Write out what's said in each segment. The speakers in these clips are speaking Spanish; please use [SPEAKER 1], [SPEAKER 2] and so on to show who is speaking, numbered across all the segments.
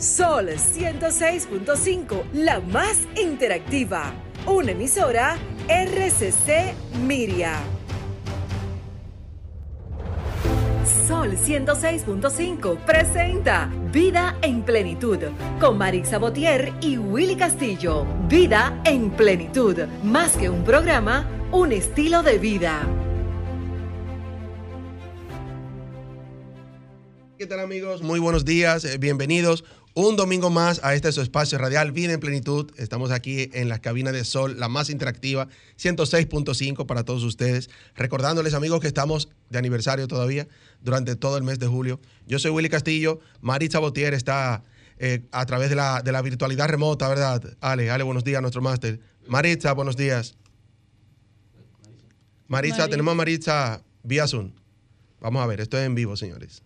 [SPEAKER 1] Sol 106.5, la más interactiva. Una emisora RCC Miria. Sol 106.5 presenta Vida en Plenitud con Marix Sabotier y Willy Castillo. Vida en Plenitud, más que un programa, un estilo de vida.
[SPEAKER 2] ¿Qué tal amigos? Muy buenos días, eh, bienvenidos un domingo más a este su espacio radial Vida en Plenitud. Estamos aquí en la cabina de Sol, la más interactiva, 106.5 para todos ustedes. Recordándoles amigos que estamos de aniversario todavía durante todo el mes de julio. Yo soy Willy Castillo, Maritza Botier está eh, a través de la, de la virtualidad remota, ¿verdad? Ale, Ale, buenos días, nuestro máster. Maritza, buenos días. Maritza, tenemos a Maritza vía Zoom. Vamos a ver, esto es en vivo, señores.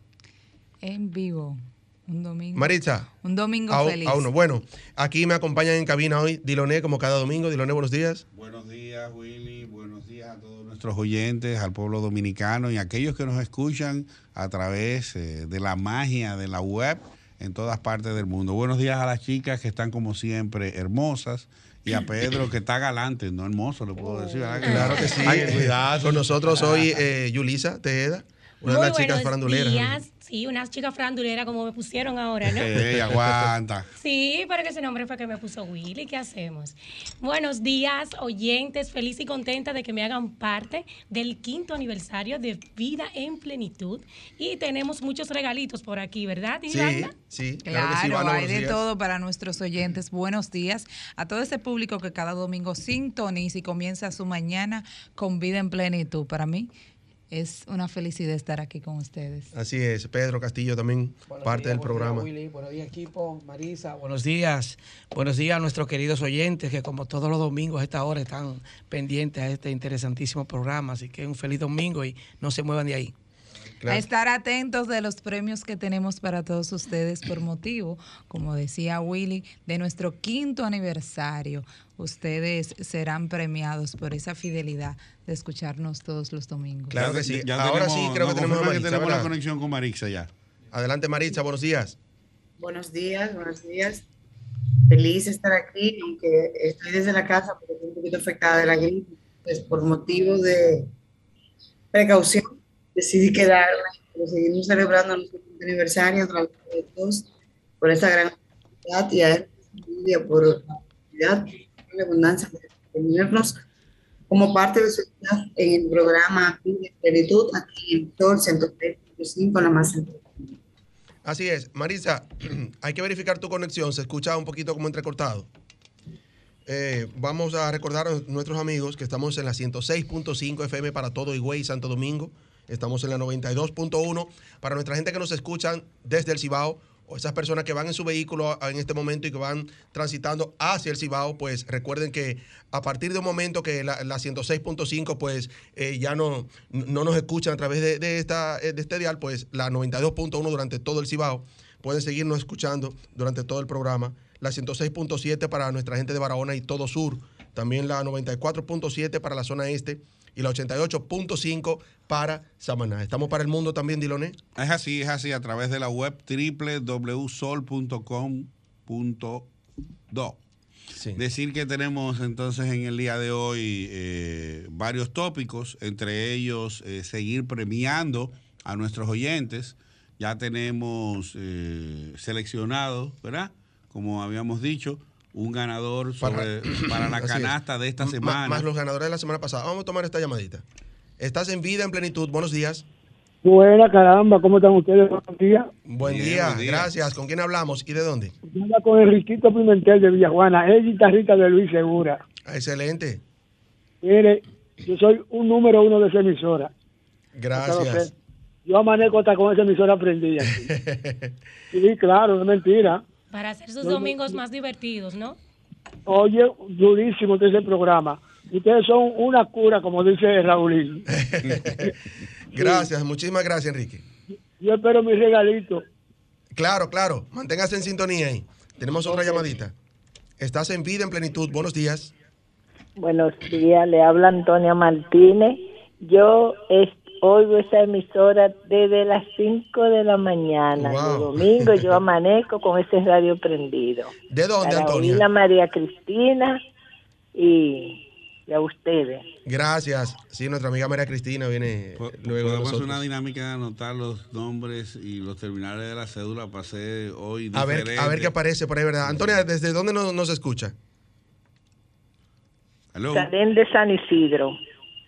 [SPEAKER 3] En vivo. Un domingo.
[SPEAKER 2] Maritza.
[SPEAKER 3] Un domingo
[SPEAKER 2] a,
[SPEAKER 3] feliz.
[SPEAKER 2] A uno. Bueno, aquí me acompañan en cabina hoy Diloné, como cada domingo. Diloné, buenos días.
[SPEAKER 4] Buenos días, Willy. Buenos días a todos nuestros oyentes, al pueblo dominicano y a aquellos que nos escuchan a través eh, de la magia de la web en todas partes del mundo. Buenos días a las chicas que están como siempre hermosas y a Pedro que está galante, no hermoso, le puedo decir.
[SPEAKER 2] Claro que sí. cuidado. Con nosotros hoy eh, Yulisa Tejeda, una de las chicas faranduleras.
[SPEAKER 5] Días. Sí, unas chicas franduleras como me pusieron ahora, ¿no?
[SPEAKER 4] Sí, aguanta.
[SPEAKER 5] Sí, pero que ese nombre fue que me puso Willy. ¿Qué hacemos? Buenos días, oyentes. Feliz y contenta de que me hagan parte del quinto aniversario de Vida en Plenitud. Y tenemos muchos regalitos por aquí, ¿verdad,
[SPEAKER 2] Sí, sí.
[SPEAKER 3] Claro,
[SPEAKER 2] claro
[SPEAKER 3] que sí, hay de todo para nuestros oyentes. Buenos días a todo ese público que cada domingo sintoniza y comienza su mañana con Vida en Plenitud. Para mí es una felicidad estar aquí con ustedes.
[SPEAKER 2] Así es, Pedro Castillo también parte del programa.
[SPEAKER 6] Días, Willy, buenos días equipo, Marisa.
[SPEAKER 7] Buenos días, buenos días a nuestros queridos oyentes que como todos los domingos a esta hora están pendientes a este interesantísimo programa. Así que un feliz domingo y no se muevan de ahí.
[SPEAKER 3] A estar atentos de los premios que tenemos para todos ustedes por motivo, como decía Willy, de nuestro quinto aniversario. Ustedes serán premiados por esa fidelidad de escucharnos todos los domingos.
[SPEAKER 2] Claro que sí. Ya Ahora sí creo que tenemos,
[SPEAKER 4] que tenemos la conexión con Marixa ya.
[SPEAKER 2] Adelante Marixa, buenos días.
[SPEAKER 8] Buenos días, buenos días. Feliz de estar aquí, aunque estoy desde la casa porque estoy un poquito afectada de la gripe. Pues por motivo de precaución decidí quedarme, pero seguimos celebrando nuestro aniversario de todos por esta gran oportunidad y a él por la oportunidad y la abundancia de tenernos como parte de su vida en el programa de Plenitud aquí en todo el Centro 3.5, la más
[SPEAKER 2] Así es. Marisa, hay que verificar tu conexión. Se escucha un poquito como entrecortado. Eh, vamos a recordar a nuestros amigos que estamos en la 106.5 FM para todo Higüey y Santo Domingo. Estamos en la 92.1. Para nuestra gente que nos escuchan desde el Cibao o esas personas que van en su vehículo en este momento y que van transitando hacia el Cibao, pues recuerden que a partir de un momento que la, 106.5 pues eh, ya no, no nos escuchan a través de, esta, de este dial, pues la 92.1 durante todo el Cibao pueden seguirnos escuchando durante todo el programa. La 106.7 para nuestra gente de Barahona y todo sur. También la 94.7 para la zona este y la 88.5 para Samaná. Estamos para el mundo también, Diloné.
[SPEAKER 4] Es así, es así, a través de la web www.sol.com.do. Decir que tenemos entonces en el día de hoy eh, varios tópicos, entre ellos eh, seguir premiando a nuestros oyentes. Ya tenemos eh, seleccionado, ¿verdad? Como habíamos dicho, un ganador para, la canasta de esta semana.
[SPEAKER 2] Más, los ganadores de la semana pasada. Vamos a tomar esta llamadita. Estás en vida, en plenitud. Buenos días.
[SPEAKER 9] Buena caramba, ¿cómo están ustedes? Buenos días.
[SPEAKER 2] Buen, día, gracias. ¿Con quién hablamos y de dónde?
[SPEAKER 9] con Enriquito Pimentel de Villajuana, es guitarrista de Luis Segura.
[SPEAKER 2] Excelente.
[SPEAKER 9] Mire, yo soy un número uno de esa emisora.
[SPEAKER 2] Gracias.
[SPEAKER 9] Yo amanezco hasta con esa emisora prendida. sí, claro, no es mentira.
[SPEAKER 5] Para hacer sus domingos más divertidos, ¿no?
[SPEAKER 9] Oye, durísimo ese programa. Ustedes son una cura, como dice Raúl.
[SPEAKER 2] gracias, muchísimas gracias, Enrique.
[SPEAKER 9] Yo espero mi regalito.
[SPEAKER 2] Claro, claro. Manténgase en sintonía ahí. Tenemos otra llamadita. Estás en vida en plenitud. Buenos días.
[SPEAKER 10] Buenos días, le habla Antonia Martínez. Yo oigo esta emisora desde las 5 de la mañana.
[SPEAKER 2] Wow.
[SPEAKER 10] Los domingos yo amanezco con ese radio prendido.
[SPEAKER 2] ¿De dónde,
[SPEAKER 10] Para
[SPEAKER 2] Antonia?
[SPEAKER 10] oír a María Cristina y, y a ustedes.
[SPEAKER 2] Gracias. Sí, nuestra amiga María Cristina viene luego de
[SPEAKER 4] Podemos hacer una dinámica de anotar los nombres y los terminales de la cédula para hacer hoy
[SPEAKER 2] A ver, a ver qué aparece por ahí, ¿verdad? Antonia, ¿desde dónde nos, nos escucha?
[SPEAKER 10] Salén de San Isidro.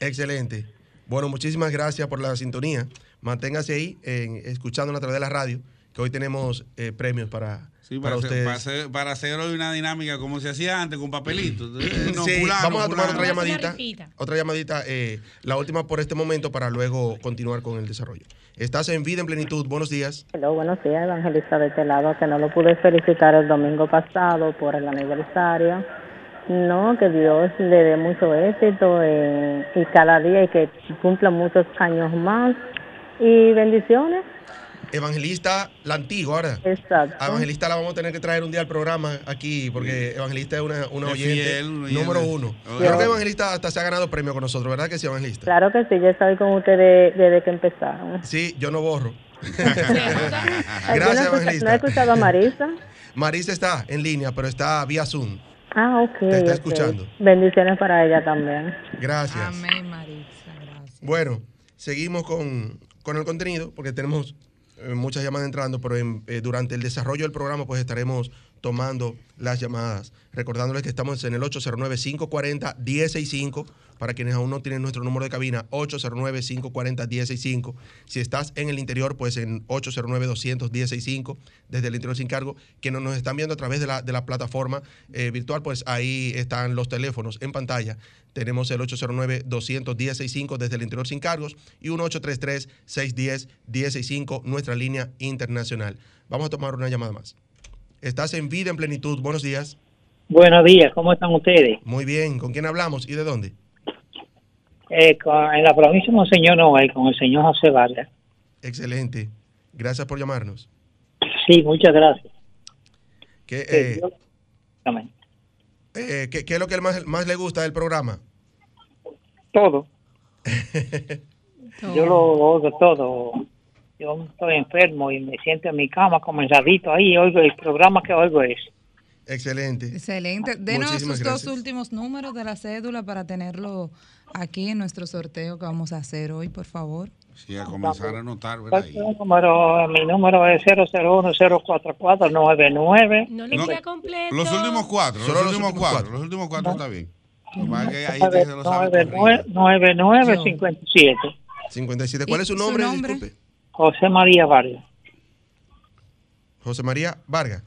[SPEAKER 2] Excelente. Bueno, muchísimas gracias por la sintonía. Manténgase ahí, en, escuchándonos a través de la radio, que hoy tenemos eh, premios para,
[SPEAKER 4] Sí,
[SPEAKER 2] para
[SPEAKER 4] para, hacer,
[SPEAKER 2] ustedes.
[SPEAKER 4] para, hacer, para hacer hoy una dinámica como se hacía antes con papelitos. Eh, no,
[SPEAKER 2] Sí,
[SPEAKER 4] fulano,
[SPEAKER 2] vamos a tomar otra llamadita. Otra llamadita, eh, la última por este momento para luego continuar con el desarrollo. Estás en Vida en Plenitud. Buenos días.
[SPEAKER 11] Hello, buenos días, Evangelista de este lado, que no lo pude felicitar el domingo pasado por el aniversario. No, que Dios le dé mucho éxito eh, y cada día y que cumpla muchos años más. Y bendiciones.
[SPEAKER 2] Evangelista La Antigua, ahora.
[SPEAKER 11] Exacto.
[SPEAKER 2] A Evangelista la vamos a tener que traer un día al programa aquí, porque Evangelista es una, oyente
[SPEAKER 4] fiel,
[SPEAKER 2] número uno.
[SPEAKER 4] Oye.
[SPEAKER 2] Creo que Evangelista hasta se ha ganado premio con nosotros, ¿verdad que sí, Evangelista?
[SPEAKER 11] Claro que sí, yo estoy con ustedes desde que empezaron.
[SPEAKER 2] Sí, yo no borro.
[SPEAKER 11] Yo
[SPEAKER 2] Gracias,
[SPEAKER 11] escuchado- no he
[SPEAKER 2] Evangelista.
[SPEAKER 11] escuchado a Marisa.
[SPEAKER 2] Marisa está en línea, pero está vía Zoom.
[SPEAKER 11] Ah, ok.
[SPEAKER 2] Te está
[SPEAKER 11] ok.
[SPEAKER 2] escuchando.
[SPEAKER 11] Bendiciones para ella también.
[SPEAKER 2] Gracias.
[SPEAKER 3] Amén, Maritza, gracias.
[SPEAKER 2] Bueno, seguimos con, con el contenido porque tenemos eh, muchas llamadas entrando, pero en- eh, durante el desarrollo del programa pues estaremos tomando las llamadas. Recordándoles que estamos en el 809-540-165 para quienes aún no tienen nuestro número de cabina, 809-540-165. Si estás en el interior, pues en 809-200-165 desde el interior sin cargo. Quienes nos están viendo a través de la, de la plataforma eh, virtual, pues ahí están los teléfonos en pantalla. Tenemos el 809-200-165 desde el interior sin cargos y un 833-610-165, nuestra línea internacional. Vamos a tomar una llamada más. Estás en vida en plenitud. Buenos días.
[SPEAKER 12] Buenos días, ¿cómo están ustedes?
[SPEAKER 2] Muy bien. ¿Con quién hablamos y de dónde?
[SPEAKER 12] Eh, con- en la provincia de Monseñor Noel, con el señor José Vargas.
[SPEAKER 2] Excelente. Gracias por llamarnos.
[SPEAKER 12] Sí, muchas gracias.
[SPEAKER 2] ¿Qué,
[SPEAKER 12] Eh,
[SPEAKER 2] eh,
[SPEAKER 12] yo- dígame.
[SPEAKER 2] eh, ¿qué- qué es lo que más, más le gusta del programa?
[SPEAKER 12] todo. Yo lo oigo todo. Yo estoy enfermo y me siento en mi cama comenzadito ahí, oigo el programa que oigo es.
[SPEAKER 2] Excelente.
[SPEAKER 3] Excelente. Denos
[SPEAKER 2] Muchísimas
[SPEAKER 3] sus dos últimos números de la cédula para tenerlo aquí en nuestro sorteo que vamos a hacer hoy, por favor.
[SPEAKER 4] Sí, a comenzar a anotar, ¿verdad? Ahí.
[SPEAKER 12] Mi número, mi número es 001-044-99.
[SPEAKER 5] No le queda completo.
[SPEAKER 4] Los últimos cuatro, los,
[SPEAKER 2] Solo los
[SPEAKER 4] últimos
[SPEAKER 2] últimos
[SPEAKER 4] cuatro, los últimos cuatro está bien. Lo es que ahí te se lo sabe corrido.
[SPEAKER 12] 9957.
[SPEAKER 2] 57. ¿Cuál es su
[SPEAKER 3] ¿Y su
[SPEAKER 2] nombre?
[SPEAKER 3] nombre?
[SPEAKER 2] Disculpe.
[SPEAKER 12] José María Vargas.
[SPEAKER 2] José María Vargas.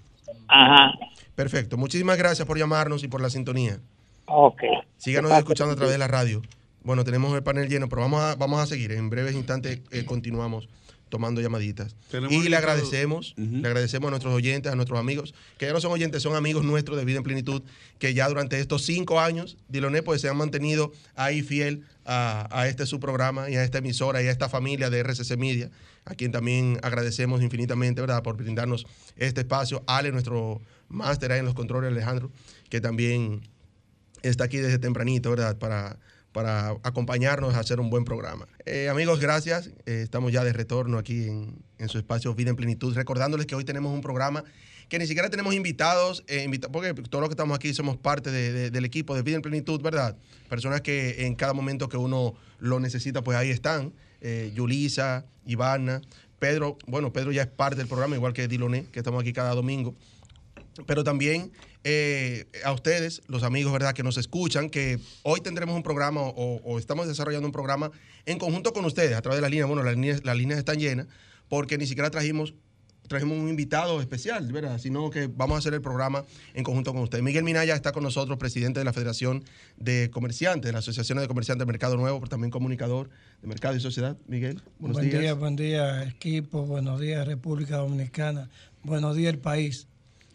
[SPEAKER 12] Ajá.
[SPEAKER 2] Perfecto. Muchísimas gracias por llamarnos y por la sintonía.
[SPEAKER 12] Ok.
[SPEAKER 2] Síganos escuchando a través de la radio. Bueno, tenemos el panel lleno, pero vamos a, vamos a seguir. En breves instantes eh, continuamos tomando llamaditas. Y le agradecemos, le agradecemos a nuestros oyentes, a nuestros amigos, que ya no son oyentes, son amigos nuestros de Vida en Plenitud, que ya durante estos cinco años, Diloné, pues se han mantenido ahí fiel a, a este su programa y a esta emisora y a esta familia de RCC Media, a quien también agradecemos infinitamente, ¿verdad?, por brindarnos este espacio. Ale, nuestro máster ahí en los controles, Alejandro, que también está aquí desde tempranito, ¿verdad? Para, para acompañarnos a hacer un buen programa. Eh, amigos, gracias. Eh, estamos ya de retorno aquí en, en su espacio Vida en Plenitud, recordándoles que hoy tenemos un programa que ni siquiera tenemos invitados, eh, porque todos los que estamos aquí somos parte de- de- del equipo de Vida en Plenitud, ¿verdad? Personas que en cada momento que uno lo necesita, pues ahí están. Eh, Yulisa, Ivana, Pedro, bueno, Pedro ya es parte del programa, igual que Diloné, que estamos aquí cada domingo pero también eh, a ustedes, los amigos, ¿verdad?, que nos escuchan, que hoy tendremos un programa o, o estamos desarrollando un programa en conjunto con ustedes a través de las líneas. Bueno, las líneas, las líneas están llenas porque ni siquiera trajimos trajimos un invitado especial, ¿verdad? Sino que vamos a hacer el programa en conjunto con ustedes. Miguel Minaya está con nosotros, presidente de la Federación de Comerciantes, de la Asociación de Comerciantes del Mercado Nuevo, pero también comunicador de Mercado y Sociedad. Miguel, buenos
[SPEAKER 13] buen
[SPEAKER 2] días.
[SPEAKER 13] día, buen día, equipo. Buenos días, República Dominicana. Buenos días, el país.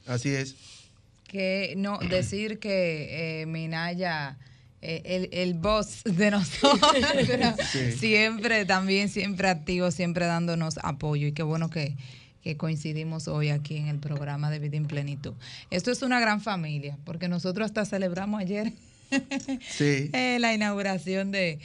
[SPEAKER 2] Así es.
[SPEAKER 3] Que no, decir que eh, Minaya, eh, el, el boss de nosotros,
[SPEAKER 14] Sí.
[SPEAKER 3] siempre, también siempre activo, siempre dándonos apoyo. Y qué bueno que, que coincidimos hoy aquí en el programa de Vida en Plenitud. Esto es una gran familia, porque nosotros hasta celebramos ayer
[SPEAKER 2] Sí.
[SPEAKER 3] eh, la inauguración de,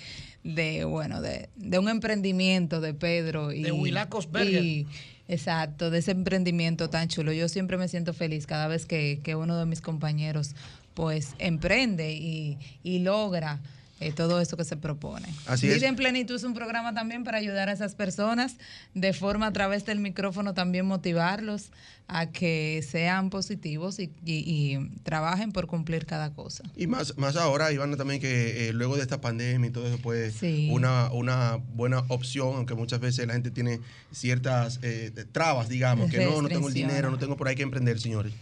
[SPEAKER 3] de bueno, de, de un emprendimiento de Pedro y
[SPEAKER 7] De Huilacos Berger.
[SPEAKER 3] y- Exacto, de ese emprendimiento tan chulo. Yo siempre me siento feliz cada vez que, que uno de mis compañeros pues emprende y, y logra eh, todo eso que se propone.
[SPEAKER 2] Así
[SPEAKER 3] Vida
[SPEAKER 2] es.
[SPEAKER 3] en Plenitud es un programa también para ayudar a esas personas, de forma a través del micrófono también motivarlos a que sean positivos y, y- y trabajen por cumplir cada cosa.
[SPEAKER 2] Y más, más ahora, Ivana, también que eh, luego de esta pandemia y todo eso, pues
[SPEAKER 3] Sí.
[SPEAKER 2] una, una buena opción, aunque muchas veces la gente tiene ciertas eh, trabas, digamos, que no, no tengo el dinero, no tengo por ahí que emprender, señores.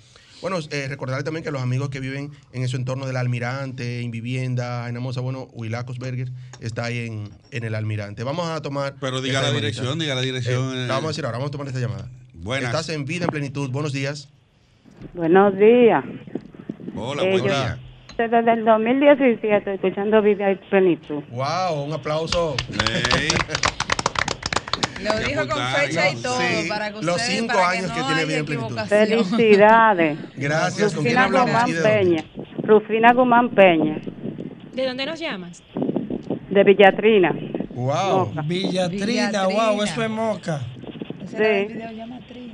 [SPEAKER 2] Bueno, eh, recordarles también que los amigos que viven en ese entorno del Almirante, en vivienda, en Amosa, bueno, Huilacos Berger está ahí en, en el Almirante. Vamos a tomar.
[SPEAKER 4] Pero diga la
[SPEAKER 2] llamadita.
[SPEAKER 4] dirección, diga la dirección,
[SPEAKER 2] Eh,
[SPEAKER 4] eh.
[SPEAKER 2] la vamos a decir ahora, vamos a tomar esta llamada.
[SPEAKER 4] Buenas.
[SPEAKER 2] Estás en Vida en Plenitud. Buenos días.
[SPEAKER 10] Buenos días.
[SPEAKER 4] Hola,
[SPEAKER 10] Eh,
[SPEAKER 4] buen
[SPEAKER 10] yo-
[SPEAKER 4] día.
[SPEAKER 10] Desde el 2017 escuchando Vida y Plenitud.
[SPEAKER 2] ¡Wow! Un aplauso.
[SPEAKER 3] Lo dijo con fecha y todo,
[SPEAKER 2] Sí,
[SPEAKER 3] para que
[SPEAKER 2] los cinco
[SPEAKER 3] para
[SPEAKER 2] años
[SPEAKER 3] no
[SPEAKER 2] que tiene
[SPEAKER 3] haya
[SPEAKER 2] Vida en Plenitud.
[SPEAKER 3] equivocación.
[SPEAKER 10] Felicidades.
[SPEAKER 2] Gracias. ¿Con quién
[SPEAKER 10] Rufina? Guzmán. Peña. Rufina Guzmán Peña,
[SPEAKER 5] ¿De dónde nos llamas?
[SPEAKER 10] de Villatrina.
[SPEAKER 2] Wow.
[SPEAKER 13] Villatrina, wow, eso es Moca.
[SPEAKER 10] Sí.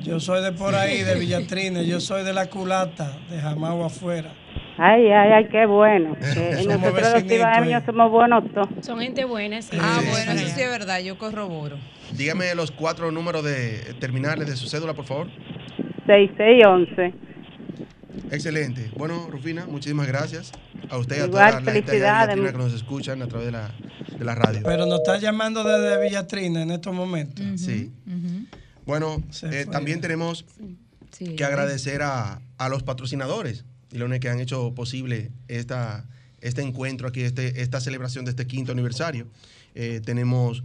[SPEAKER 13] Yo soy de por ahí, de Villatrina, yo soy de la culata, de Jamagua afuera.
[SPEAKER 10] Ay, ay, ay, qué bueno.
[SPEAKER 13] Somos
[SPEAKER 10] nosotros los
[SPEAKER 13] vecinitos
[SPEAKER 10] ibaeños
[SPEAKER 13] ahí.
[SPEAKER 10] somos buenos todos.
[SPEAKER 5] Son gente buena, sí.
[SPEAKER 3] Ah,
[SPEAKER 2] Sí,
[SPEAKER 3] bueno,
[SPEAKER 2] sí.
[SPEAKER 3] eso sí es verdad, yo corroboro.
[SPEAKER 2] Dígame los cuatro números de terminales de su cédula, por favor.
[SPEAKER 10] 6611.
[SPEAKER 2] Excelente. Bueno, Rufina, muchísimas gracias. A usted y a
[SPEAKER 10] Igual,
[SPEAKER 2] toda la gente allá de
[SPEAKER 10] felicidades.
[SPEAKER 2] Villatrina que nos escuchan a través de la, de la radio.
[SPEAKER 13] Pero nos está llamando desde Villatrina en estos momentos.
[SPEAKER 2] Sí. Bueno, eh, también tenemos que agradecer a, a los patrocinadores, Ilone, que han hecho posible esta, este encuentro aquí, este, esta celebración de este quinto aniversario. Eh, tenemos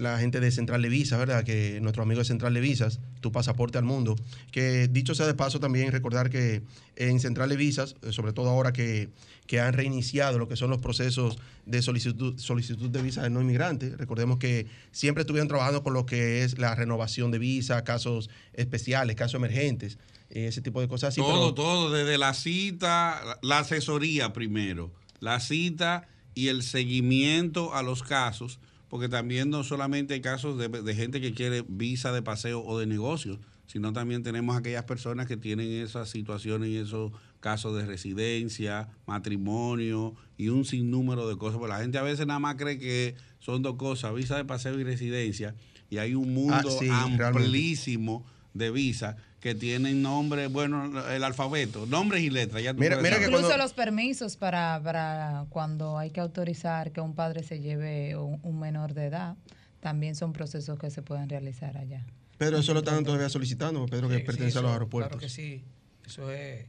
[SPEAKER 2] la gente de Central de Visas, ¿verdad? Que nuestro amigo de Central de Visas, tu pasaporte al mundo. Que dicho sea de paso, también recordar que en Central de Visas, eh, sobre todo ahora que, que han reiniciado lo que son los procesos de solicitud, solicitud de visa de no inmigrantes, recordemos que siempre estuvieron trabajando con lo que es la renovación de visa, casos especiales, casos emergentes, eh, ese tipo de cosas así.
[SPEAKER 4] todo,
[SPEAKER 2] pero-
[SPEAKER 4] todo, desde la cita, la asesoría primero, la cita y el seguimiento a los casos, porque también no solamente hay casos de, de gente que quiere visa de paseo o de negocios, sino también tenemos aquellas personas que tienen esas situaciones y esos casos de residencia, matrimonio y un sinnúmero de cosas. Porque la gente a veces nada más cree que son dos cosas, visa de paseo y residencia, y hay un mundo
[SPEAKER 2] Ah, sí, realmente.
[SPEAKER 4] amplísimo de visa que tienen nombre, bueno, el alfabeto, nombres y letras. Ya
[SPEAKER 2] Mira- mira que.
[SPEAKER 3] Incluso los permisos para, para cuando hay que autorizar que un padre se lleve un, un menor de edad, también son procesos que se pueden realizar allá.
[SPEAKER 2] Pedro, eso lo están todavía solicitando, Pedro, que
[SPEAKER 7] Sí,
[SPEAKER 2] pertenece
[SPEAKER 7] sí,
[SPEAKER 2] a los aeropuertos.
[SPEAKER 7] Claro que sí, eso es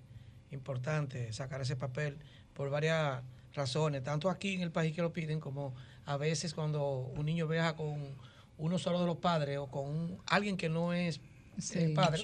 [SPEAKER 7] importante, sacar ese papel por varias razones, tanto aquí en el país que lo piden, como a veces cuando un niño viaja con uno solo de los padres o con un- alguien que no es
[SPEAKER 3] Sí.
[SPEAKER 7] el padre,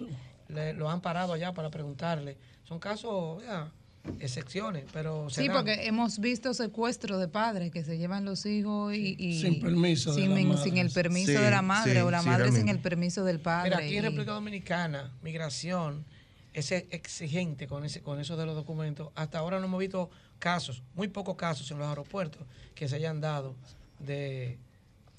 [SPEAKER 7] le- lo han parado allá para preguntarle. Son casos, ya, excepciones, pero se
[SPEAKER 3] Sí,
[SPEAKER 7] dan.
[SPEAKER 3] porque hemos visto secuestros de padres que se llevan los hijos y, y-
[SPEAKER 13] Sin permiso de
[SPEAKER 3] sin,
[SPEAKER 13] la
[SPEAKER 3] sin el permiso
[SPEAKER 2] Sí,
[SPEAKER 3] de la madre
[SPEAKER 2] sí,
[SPEAKER 3] o la
[SPEAKER 2] sí,
[SPEAKER 3] madre sin el permiso del padre.
[SPEAKER 7] Mira, aquí en República Dominicana, migración es exigente con, ese, con eso de los documentos. Hasta ahora no hemos visto casos, muy pocos casos en los aeropuertos que se hayan dado de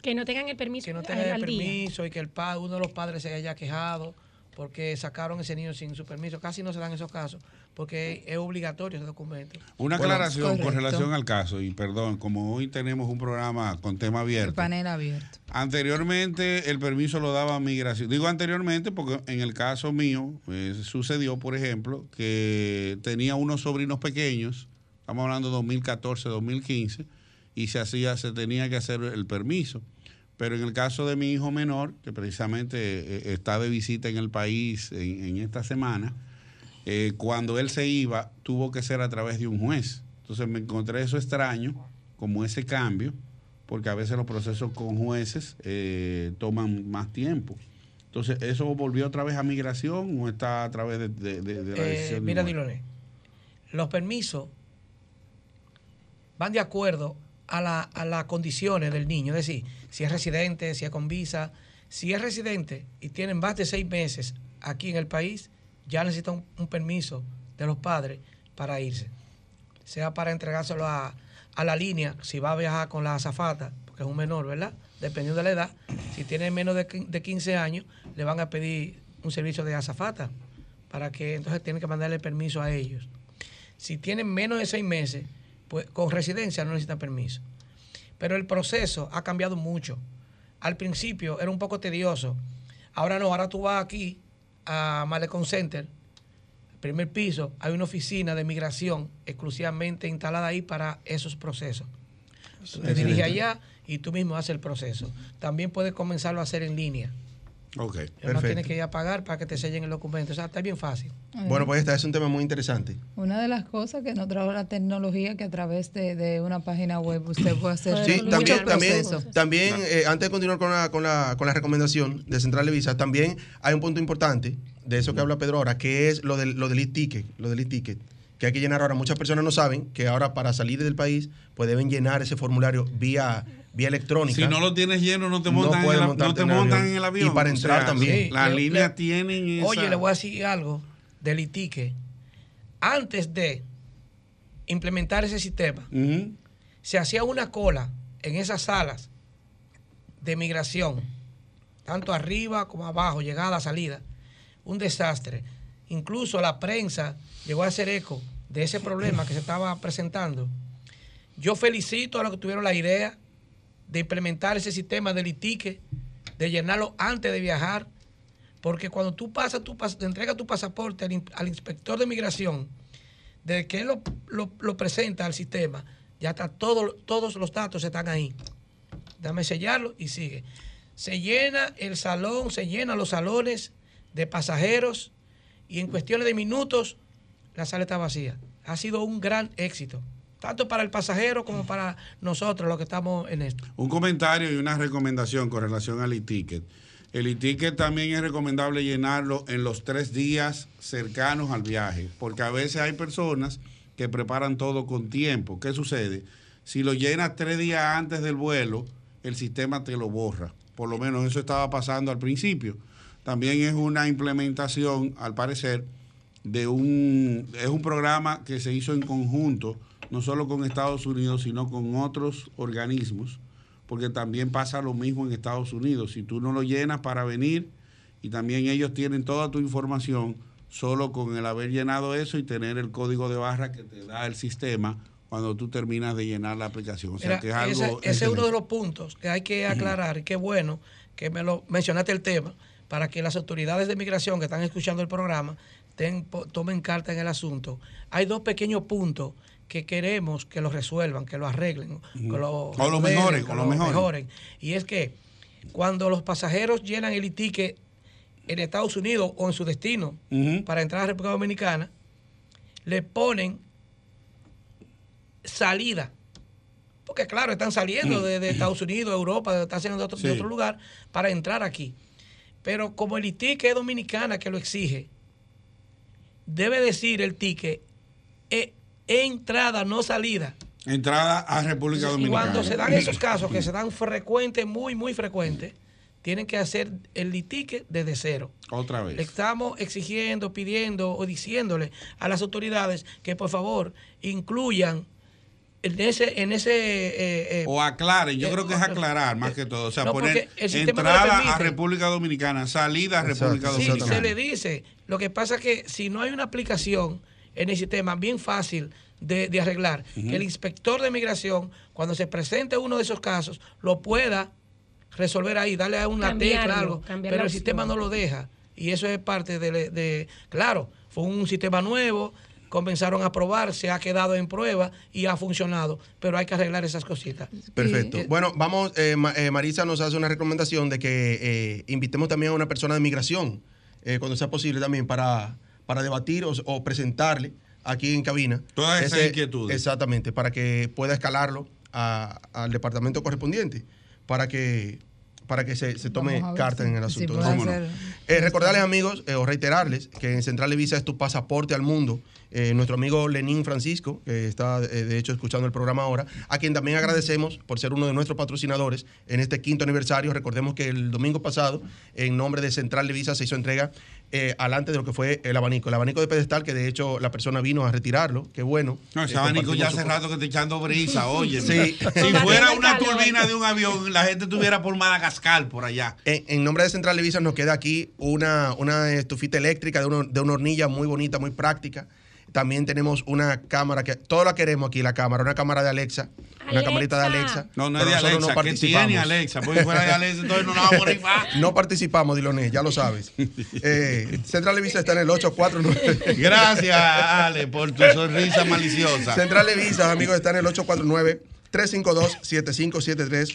[SPEAKER 5] Que no tengan el permiso
[SPEAKER 7] que no tengan el
[SPEAKER 5] día.
[SPEAKER 7] permiso y que el padre, uno de los padres se haya quejado porque sacaron ese niño sin su permiso. Casi no se dan esos casos porque es obligatorio ese documento.
[SPEAKER 4] Una
[SPEAKER 7] Bueno,
[SPEAKER 4] aclaración con relación al caso, y perdón, como hoy tenemos un programa con tema
[SPEAKER 3] el
[SPEAKER 4] abierto.
[SPEAKER 3] panel abierto.
[SPEAKER 4] Anteriormente el permiso lo daba migración. Digo anteriormente porque en el caso mío eh, sucedió, por ejemplo, que tenía unos sobrinos pequeños, estamos hablando de 2014, 2015, y se hacía, se tenía que hacer el permiso. Pero en el caso de mi hijo menor, que precisamente eh, está de visita en el país en, en esta semana, eh, cuando él se iba, tuvo que ser a través de un juez. Entonces me encontré eso extraño, como ese cambio, porque a veces los procesos con jueces eh, toman más tiempo. Entonces, ¿eso volvió otra vez a migración o está a través de, de- de- de la
[SPEAKER 7] Eh,
[SPEAKER 4] decisión? de
[SPEAKER 7] mira? Diloné, los permisos van de acuerdo a, la- a las condiciones del niño, es decir, si es residente, si es con visa. Si es residente y tienen más de seis meses aquí en el país, ya necesita un, permiso de los padres para irse, sea para entregárselo a, a la línea, si va a viajar con la azafata, porque es un menor, ¿verdad? Dependiendo de la edad, si tiene menos de, de 15 años, le van a pedir un servicio de azafata, para que entonces tienen que mandarle permiso a ellos. Si tienen menos de seis meses, pues con residencia no necesitan permiso. Pero el proceso ha cambiado mucho. Al principio era un poco tedioso. Ahora no, ahora tú vas aquí a Malecon Center, primer piso, hay una oficina de migración exclusivamente instalada ahí para esos procesos. Tú te diriges allá y tú mismo haces el proceso. También puedes comenzarlo a hacer en línea.
[SPEAKER 4] Ok.
[SPEAKER 7] No tienes que ir a pagar para que te sellen el documento. O sea, está bien fácil.
[SPEAKER 2] Bueno, pues este es un tema muy interesante.
[SPEAKER 3] Una de las cosas que nos trajo la tecnología que a través de, de una página web usted puede hacer
[SPEAKER 2] Sí, también, también, también eh, antes de continuar con la, con, la, con la recomendación de Central de Visa, también hay un punto importante de eso que habla Pedro ahora, que es lo del, lo del e-ticket, lo del e-ticket, que hay que llenar ahora. Muchas personas no saben que ahora para salir del país, pues deben llenar ese formulario vía, vía electrónica.
[SPEAKER 4] Si no lo tienes lleno, no te montan, en,
[SPEAKER 2] puedes
[SPEAKER 4] el, no te
[SPEAKER 2] en el
[SPEAKER 4] montan
[SPEAKER 2] avión.
[SPEAKER 4] en el avión.
[SPEAKER 2] Y para
[SPEAKER 4] O
[SPEAKER 2] entrar
[SPEAKER 4] sea,
[SPEAKER 2] también.
[SPEAKER 4] sí, Las
[SPEAKER 7] Le-
[SPEAKER 4] líneas
[SPEAKER 7] le-
[SPEAKER 4] tienen esa...
[SPEAKER 7] Oye, le voy a decir algo del itique. Antes de implementar ese sistema, se hacía una cola en esas salas de migración, tanto arriba como abajo, llegada, salida. Un desastre. Incluso la prensa llegó a hacer eco de ese problema que se estaba presentando. Yo felicito a los que tuvieron la idea de implementar ese sistema del itique, de llenarlo antes de viajar, porque cuando tú pasas, pas- te entregas tu pasaporte al, al inspector de migración, desde que él lo, lo- lo presenta al sistema, ya está todo, todos los datos están ahí. Dame sellarlo y sigue. Se llena el salón, se llenan los salones de pasajeros y en cuestiones de minutos la sala está vacía. Ha sido un gran éxito, tanto para el pasajero como para nosotros los que estamos en esto.
[SPEAKER 4] Un comentario y una recomendación con relación al e-ticket. El e-ticket también es recomendable llenarlo en los tres días cercanos al viaje, porque a veces hay personas que preparan todo con tiempo. ¿Qué sucede? Si lo llenas tres días antes del vuelo, el sistema te lo borra. Por lo menos eso estaba pasando al principio. También es una implementación, al parecer, de un, es un programa que se hizo en conjunto, no solo con Estados Unidos, sino con otros organismos, porque también pasa lo mismo en Estados Unidos. Si tú no lo llenas para venir, y también ellos tienen toda tu información, solo con el haber llenado eso y tener el código de barra que te da el sistema cuando tú terminas de llenar la aplicación. O sea,
[SPEAKER 7] Mira,
[SPEAKER 4] que es algo
[SPEAKER 7] ese, ese es uno de los puntos que hay que aclarar y qué bueno que me lo mencionaste el tema para que las autoridades de migración que están escuchando el programa ten- tomen carta en el asunto. Hay dos pequeños puntos que queremos que lo resuelvan, que lo arreglen, que lo,
[SPEAKER 4] O lo mejoren,
[SPEAKER 7] que
[SPEAKER 4] lo mejoren.
[SPEAKER 7] Y es que cuando los pasajeros llenan el ticket en Estados Unidos o en su destino para entrar a República Dominicana, le ponen salida. Porque claro, están saliendo de, de Estados Unidos, Europa, están saliendo de otro, de
[SPEAKER 4] Sí.
[SPEAKER 7] otro lugar para entrar aquí. Pero como el ticket es dominicana que lo exige, debe decir el ticket eh, entrada, no salida.
[SPEAKER 4] Entrada a República
[SPEAKER 7] Y
[SPEAKER 4] Dominicana.
[SPEAKER 7] cuando se dan esos casos, que se dan frecuentes, muy, muy frecuentes, tienen que hacer el ticket desde cero.
[SPEAKER 4] Otra vez.
[SPEAKER 7] Le estamos exigiendo, pidiendo o diciéndole a las autoridades que por favor incluyan en ese, en ese eh, eh,
[SPEAKER 4] O aclaren, yo
[SPEAKER 7] eh,
[SPEAKER 4] creo que es aclarar más que todo. O sea,
[SPEAKER 7] no,
[SPEAKER 4] poner
[SPEAKER 7] no
[SPEAKER 4] entrada a. República Dominicana, salida a República
[SPEAKER 7] Sí,
[SPEAKER 4] Dominicana.
[SPEAKER 7] se le dice. Lo que pasa es que si no hay una aplicación en el sistema bien fácil de, de arreglar, que el inspector de migración, cuando se presente uno de esos casos, lo pueda resolver ahí, darle a una tecla, algo, pero el sistema no lo deja. Y eso es parte de, de- claro, fue un sistema nuevo, comenzaron a probar, se ha quedado en prueba y ha funcionado, pero hay que arreglar esas cositas.
[SPEAKER 2] Perfecto. Bueno, vamos, eh, eh, Marisa nos hace una recomendación de que eh, invitemos también a una persona de migración, eh, cuando sea posible también, para, para debatir o, o presentarle aquí en cabina.
[SPEAKER 4] Todas esas
[SPEAKER 2] ese-
[SPEAKER 4] inquietudes.
[SPEAKER 2] Exactamente, para que pueda escalarlo a- al departamento correspondiente, para que para que se, se tome carta
[SPEAKER 3] si-
[SPEAKER 2] en el asunto. Eh, recordarles, amigos, eh, o reiterarles que en Central de Visa es tu pasaporte al mundo. Eh, nuestro amigo Lenín Francisco, que está eh, de hecho escuchando el programa ahora, a quien también agradecemos por ser uno de nuestros patrocinadores en este quinto aniversario. Recordemos que el domingo pasado, en nombre de Central de Visa, se hizo entrega eh, alante de lo que fue el abanico. El abanico de pedestal, que de hecho la persona vino a retirarlo, qué bueno.
[SPEAKER 4] No, ese
[SPEAKER 2] Eh,
[SPEAKER 4] abanico ya hace
[SPEAKER 2] su-
[SPEAKER 4] rato que está echando brisa, oye.
[SPEAKER 2] Sí.
[SPEAKER 4] Si fuera una turbina de un avión, la gente estuviera por Madagascar, por allá.
[SPEAKER 2] En, en nombre de Central de Visas nos queda aquí una, una estufita eléctrica de, uno- de una hornilla muy bonita, muy práctica. También tenemos una cámara que todo la queremos aquí, la cámara, una cámara de Alexa, una camarita de Alexa.
[SPEAKER 4] No, no es de tiene
[SPEAKER 2] participamos.
[SPEAKER 4] Alexa, porque fuera de Alexa, entonces no la vamos a rifar.
[SPEAKER 2] No participamos, Diloné, ya lo sabes. Eh, Central de Visa está en el 849.
[SPEAKER 4] Gracias, Ale, por tu sonrisa maliciosa.
[SPEAKER 2] Central de Visas, amigos, está en el 849. 352-7573,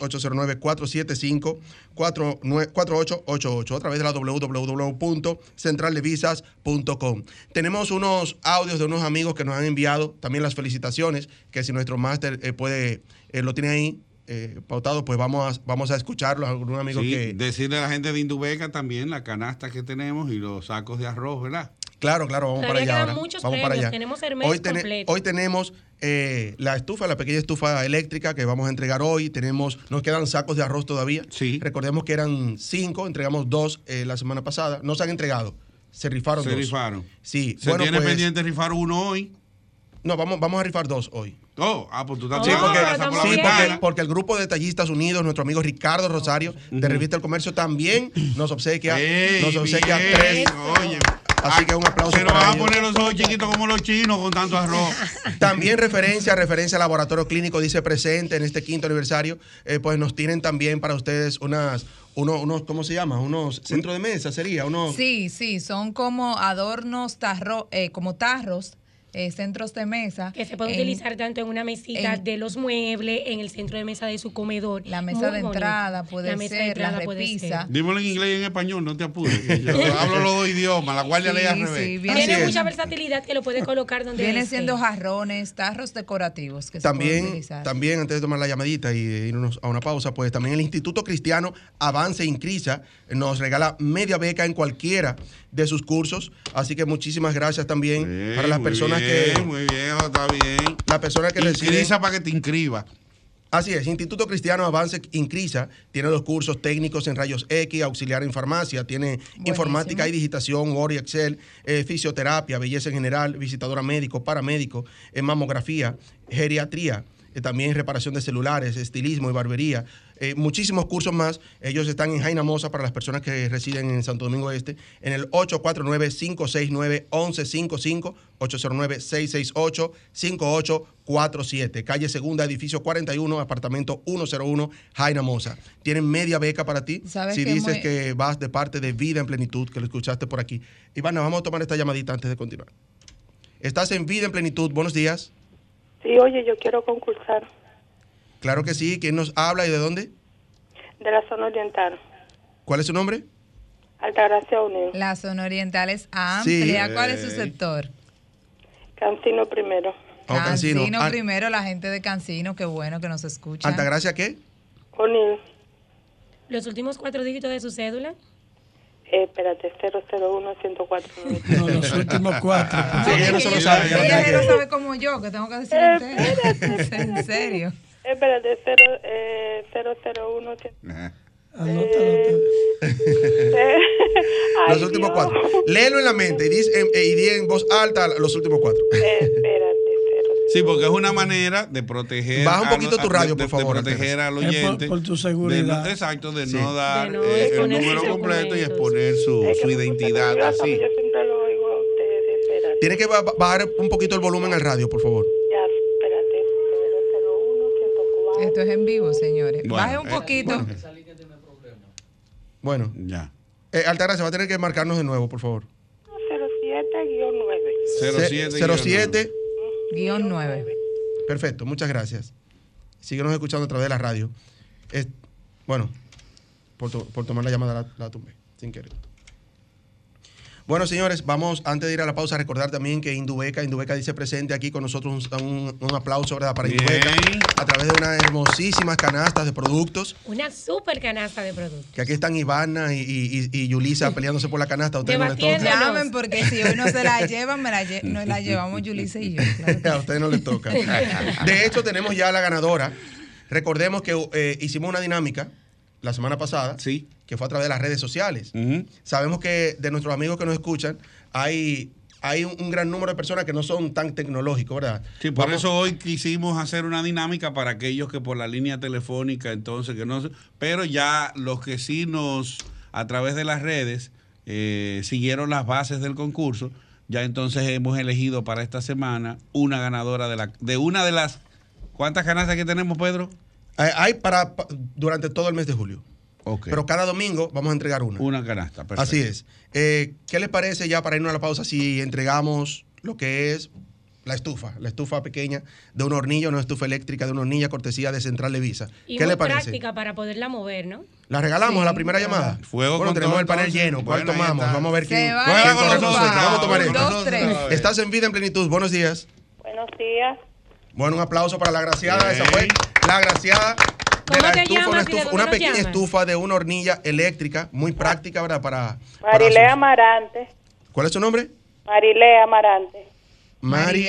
[SPEAKER 2] 809-475-4888, a través de la www.centraldevisas.com. Tenemos unos audios de unos amigos que nos han enviado, también las felicitaciones, que si nuestro máster eh, puede, eh, lo tiene ahí eh, pautado, pues vamos a, vamos a escucharlo. Algún amigo
[SPEAKER 4] Sí,
[SPEAKER 2] que...
[SPEAKER 4] Decirle a la gente de Indubeca también la canasta que tenemos y los sacos de arroz, ¿verdad?
[SPEAKER 2] Claro, claro, vamos
[SPEAKER 5] Todavía
[SPEAKER 2] para allá. ahora.
[SPEAKER 5] muchos
[SPEAKER 2] vamos para
[SPEAKER 5] premios,
[SPEAKER 2] allá.
[SPEAKER 5] tenemos el mes
[SPEAKER 2] hoy,
[SPEAKER 5] completo.
[SPEAKER 2] hoy tenemos eh, la estufa, la pequeña estufa eléctrica que vamos a entregar hoy. Tenemos, nos quedan sacos de arroz todavía.
[SPEAKER 4] Sí.
[SPEAKER 2] Recordemos que eran cinco, entregamos dos eh, la semana pasada. No se han entregado, se rifaron
[SPEAKER 4] Se
[SPEAKER 2] dos.
[SPEAKER 4] rifaron.
[SPEAKER 2] Sí,
[SPEAKER 4] Se
[SPEAKER 2] bueno,
[SPEAKER 4] tiene
[SPEAKER 2] pues,
[SPEAKER 4] pendiente rifar uno hoy.
[SPEAKER 2] No, vamos, vamos a rifar dos hoy.
[SPEAKER 4] Oh, ah, pues tú estás
[SPEAKER 2] Sí,
[SPEAKER 4] tirando
[SPEAKER 2] porque,
[SPEAKER 4] por la
[SPEAKER 2] sí, porque, porque el grupo de Detallistas Unidos, nuestro amigo Ricardo Rosario, de Revista El Comercio, también nos obsequia,
[SPEAKER 4] Ey,
[SPEAKER 2] nos obsequia
[SPEAKER 4] bien,
[SPEAKER 2] tres.
[SPEAKER 4] Oye,
[SPEAKER 2] Así que un aplauso
[SPEAKER 4] se nos van a poner los ojos chiquitos como los chinos con tanto arroz.
[SPEAKER 2] También referencia, referencia al laboratorio clínico, dice presente en este quinto aniversario, eh, pues nos tienen también para ustedes unas, unos, unos, ¿cómo se llama? Unos centros de mesa, sería, unos...
[SPEAKER 3] Sí, sí, son como adornos, tarro, eh, como tarros, eh, centros de mesa.
[SPEAKER 5] Que se puede
[SPEAKER 3] en-
[SPEAKER 5] utilizar tanto en una mesita
[SPEAKER 3] en-
[SPEAKER 5] de los muebles, en el centro de mesa de su comedor.
[SPEAKER 3] La mesa de entrada puede
[SPEAKER 5] La mesa de
[SPEAKER 3] ser, la
[SPEAKER 5] entrada puede
[SPEAKER 3] repisa.
[SPEAKER 5] ser.
[SPEAKER 4] Dímelo en inglés y en español, no te apures. Yo hablo los dos idiomas, la guardia
[SPEAKER 3] Sí,
[SPEAKER 4] lee al
[SPEAKER 3] sí,
[SPEAKER 4] revés.
[SPEAKER 3] viene-
[SPEAKER 5] Tiene mucha versatilidad que lo puede colocar donde
[SPEAKER 3] Viene
[SPEAKER 5] desee.
[SPEAKER 3] siendo jarrones, tarros decorativos que se pueden
[SPEAKER 2] También,
[SPEAKER 3] utilizar.
[SPEAKER 2] también, antes de tomar la llamadita y de irnos a una pausa, pues también el Instituto Cristiano Avance Incrisa nos regala media beca en cualquiera de sus cursos. Así que muchísimas gracias también para las personas
[SPEAKER 4] bien,
[SPEAKER 2] que.
[SPEAKER 4] Muy bien, está bien.
[SPEAKER 2] Las personas que reciben.
[SPEAKER 4] Inscrisa para que te inscriba.
[SPEAKER 2] Así es, Instituto Cristiano Avance Incrisa tiene los cursos técnicos en rayos X, auxiliar en farmacia, tiene informática y digitación, Word y Excel, eh, fisioterapia, belleza en general, visitadora médico, paramédico, eh, mamografía, geriatría, eh, también reparación de celulares, estilismo y barbería. Eh, muchísimos cursos más. Ellos están en Jaina Mosa para las personas que residen en Santo Domingo Este, en el 849-569-1155, 809-668-5847, calle Segunda, edificio 41, apartamento 101, Jaina Mosa. Tienen media beca para ti.
[SPEAKER 3] ¿Sabes
[SPEAKER 2] Si dices
[SPEAKER 3] muy-
[SPEAKER 2] que vas de parte de Vida en Plenitud, que lo escuchaste por aquí. Ivana, vamos a tomar esta llamadita antes de continuar. Estás en Vida en Plenitud. Buenos días.
[SPEAKER 14] Sí, oye, yo quiero concursar
[SPEAKER 2] Claro que sí. ¿Quién nos habla y de dónde?
[SPEAKER 14] de la zona oriental.
[SPEAKER 2] ¿Cuál es su nombre?
[SPEAKER 14] Altagracia Unión.
[SPEAKER 3] La zona oriental es
[SPEAKER 2] Sí.
[SPEAKER 3] amplia. ¿Cuál es su
[SPEAKER 2] Eh.
[SPEAKER 3] sector?
[SPEAKER 14] Cancino primero.
[SPEAKER 2] Oh, Cancino.
[SPEAKER 3] Cancino
[SPEAKER 2] Al-
[SPEAKER 3] primero, la gente de Cancino, qué bueno que nos escucha.
[SPEAKER 2] ¿Altagracia qué?
[SPEAKER 14] O'Neill.
[SPEAKER 5] Los últimos cuatro dígitos de su cédula.
[SPEAKER 14] Eh, espérate, 001 104
[SPEAKER 13] No, los últimos cuatro.
[SPEAKER 2] Sí, ella no se lo sabe. ella que-
[SPEAKER 3] sabe como yo, que tengo que decir entero. en serio.
[SPEAKER 14] Espérate, 0, eh, 001
[SPEAKER 2] Los últimos cuatro. Léelo en la mente y, dice, eh, y di en voz alta los últimos cuatro.
[SPEAKER 4] Sí, porque es una manera de proteger.
[SPEAKER 2] Baja un poquito tu radio,
[SPEAKER 4] de-
[SPEAKER 2] por favor,
[SPEAKER 4] De proteger al
[SPEAKER 13] Es por-
[SPEAKER 4] oyente.
[SPEAKER 13] por tu
[SPEAKER 4] de
[SPEAKER 13] seguridad.
[SPEAKER 4] no- exacto, de
[SPEAKER 2] Sí.
[SPEAKER 4] no dar
[SPEAKER 5] De no
[SPEAKER 4] eh, el número completo y exponer su, su identidad así.
[SPEAKER 14] Yo siempre lo oigo a ustedes, espérate.
[SPEAKER 2] Tiene que ba- bajar un poquito el volumen al radio, por favor.
[SPEAKER 14] Ya, espérate, 001 104
[SPEAKER 3] Esto es en vivo, señores.
[SPEAKER 4] Bueno,
[SPEAKER 3] Baje un
[SPEAKER 4] eh,
[SPEAKER 3] poquito.
[SPEAKER 2] Bueno,
[SPEAKER 4] Ya.
[SPEAKER 2] eh, Altagracia, va a tener que marcarnos de nuevo, por favor.
[SPEAKER 14] 07-9.
[SPEAKER 4] 07.
[SPEAKER 2] 07.
[SPEAKER 3] Guión 9.
[SPEAKER 2] Perfecto, muchas gracias. Síguenos escuchando a través de la radio. Es- bueno, por, to- por tomar la llamada la, la tumbé, sin querer. Bueno, señores, vamos, antes de ir a la pausa, a recordar también que Indubeca, Indubeca dice presente aquí con nosotros un, un- un aplauso ¿verdad? para
[SPEAKER 4] Bien.
[SPEAKER 2] Indubeca a través de unas hermosísimas canastas de productos.
[SPEAKER 5] Una super canasta de productos.
[SPEAKER 2] Que aquí están Ivana y, y, y- y Yulisa peleándose por la canasta. A ustedes no les toca.
[SPEAKER 3] Llamen porque si hoy no se la llevan, me la lle- nos la llevamos Yulisa y yo. claro.
[SPEAKER 2] a ustedes no les toca. De hecho, tenemos ya la ganadora. Recordemos que eh, hicimos una dinámica la semana pasada,
[SPEAKER 4] sí.
[SPEAKER 2] que fue a través de las redes sociales. Sabemos que de nuestros amigos que nos escuchan, hay, hay un, un gran número de personas que no son tan tecnológicos, ¿verdad?
[SPEAKER 4] Sí, por
[SPEAKER 2] Vamos-
[SPEAKER 4] eso hoy quisimos hacer una dinámica para aquellos que por la línea telefónica, entonces, que no sé, pero ya los que sí nos, a través de las redes, eh, siguieron las bases del concurso, ya entonces hemos elegido para esta semana una ganadora de, la, de una de las... ¿Cuántas canastas que tenemos, Pedro?
[SPEAKER 2] Hay, hay para, pa- durante todo el mes de julio. Pero cada domingo vamos a entregar una.
[SPEAKER 4] Una canasta, perfecto.
[SPEAKER 2] Así es. Eh, ¿Qué les parece ya para irnos a la pausa si entregamos lo que es la estufa, la estufa pequeña de una hornilla, una estufa eléctrica de una hornilla cortesía de Central de Visa?
[SPEAKER 5] Y
[SPEAKER 2] ¿Qué
[SPEAKER 5] muy
[SPEAKER 2] le parece?
[SPEAKER 5] práctica para poderla mover, ¿no?
[SPEAKER 2] ¿La regalamos a la primera llamada?
[SPEAKER 4] Fuego
[SPEAKER 2] bueno,
[SPEAKER 4] con
[SPEAKER 2] tenemos
[SPEAKER 4] todo,
[SPEAKER 2] el panel lleno. ¿Cuál
[SPEAKER 4] Bueno,
[SPEAKER 2] tomamos? Vamos a ver quién,
[SPEAKER 5] va
[SPEAKER 2] con nosotros. Vamos a tomar
[SPEAKER 5] Un,
[SPEAKER 2] esto.
[SPEAKER 5] dos, tres.
[SPEAKER 2] Estás en vida en plenitud. Buenos días.
[SPEAKER 14] Buenos días.
[SPEAKER 2] Bueno, un aplauso para la agraciada. Esa fue la agraciada de
[SPEAKER 14] ¿Cómo
[SPEAKER 2] la estufa, una, estufa, pequeña
[SPEAKER 14] llamas?
[SPEAKER 2] estufa de una hornilla eléctrica, muy práctica, ¿verdad? Para, para
[SPEAKER 14] Marilea
[SPEAKER 2] sus-
[SPEAKER 14] Amarante.
[SPEAKER 2] ¿Cuál es su nombre?
[SPEAKER 14] Marilea Amarante.
[SPEAKER 2] Mari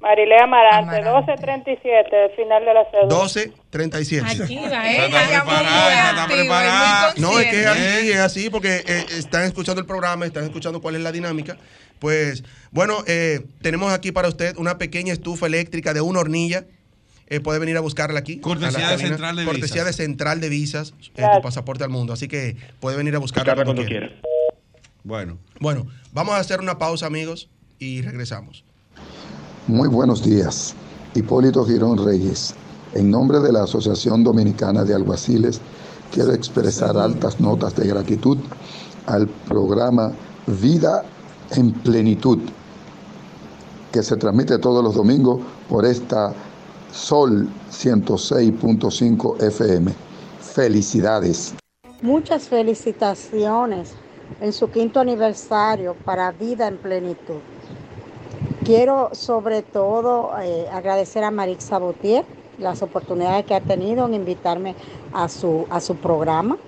[SPEAKER 14] Marilea Amarante, 1237, el final de la cédula.
[SPEAKER 2] 1237.
[SPEAKER 5] Activa,
[SPEAKER 4] ¿eh? Está preparada, está preparada.
[SPEAKER 2] No, es que es así, es así, porque eh, están escuchando el programa, están escuchando cuál es la dinámica. Pues, bueno, eh, tenemos aquí para usted una pequeña estufa eléctrica de una hornilla. Eh, puede venir a buscarla aquí.
[SPEAKER 4] Cortesía de. Central de
[SPEAKER 2] Cortesía
[SPEAKER 4] Visas.
[SPEAKER 2] de Central de Visas, eh, tu pasaporte al mundo. Así que puede venir a buscarla
[SPEAKER 4] Buscarla
[SPEAKER 2] cuando,
[SPEAKER 4] cuando
[SPEAKER 2] quiera.
[SPEAKER 4] Bueno.
[SPEAKER 2] Bueno, vamos a hacer una pausa, amigos, y regresamos.
[SPEAKER 15] Muy buenos días. Hipólito Girón Reyes. En nombre de la Asociación Dominicana de Alguaciles, quiero expresar altas notas de gratitud al programa Vida en Plenitud, que se transmite todos los domingos por esta Sol 106.5 FM. Felicidades.
[SPEAKER 16] Muchas felicitaciones en su quinto aniversario para Vida en Plenitud. Quiero sobre todo eh, agradecer a Marix Sabotier las oportunidades que ha tenido en invitarme a su, a su programa.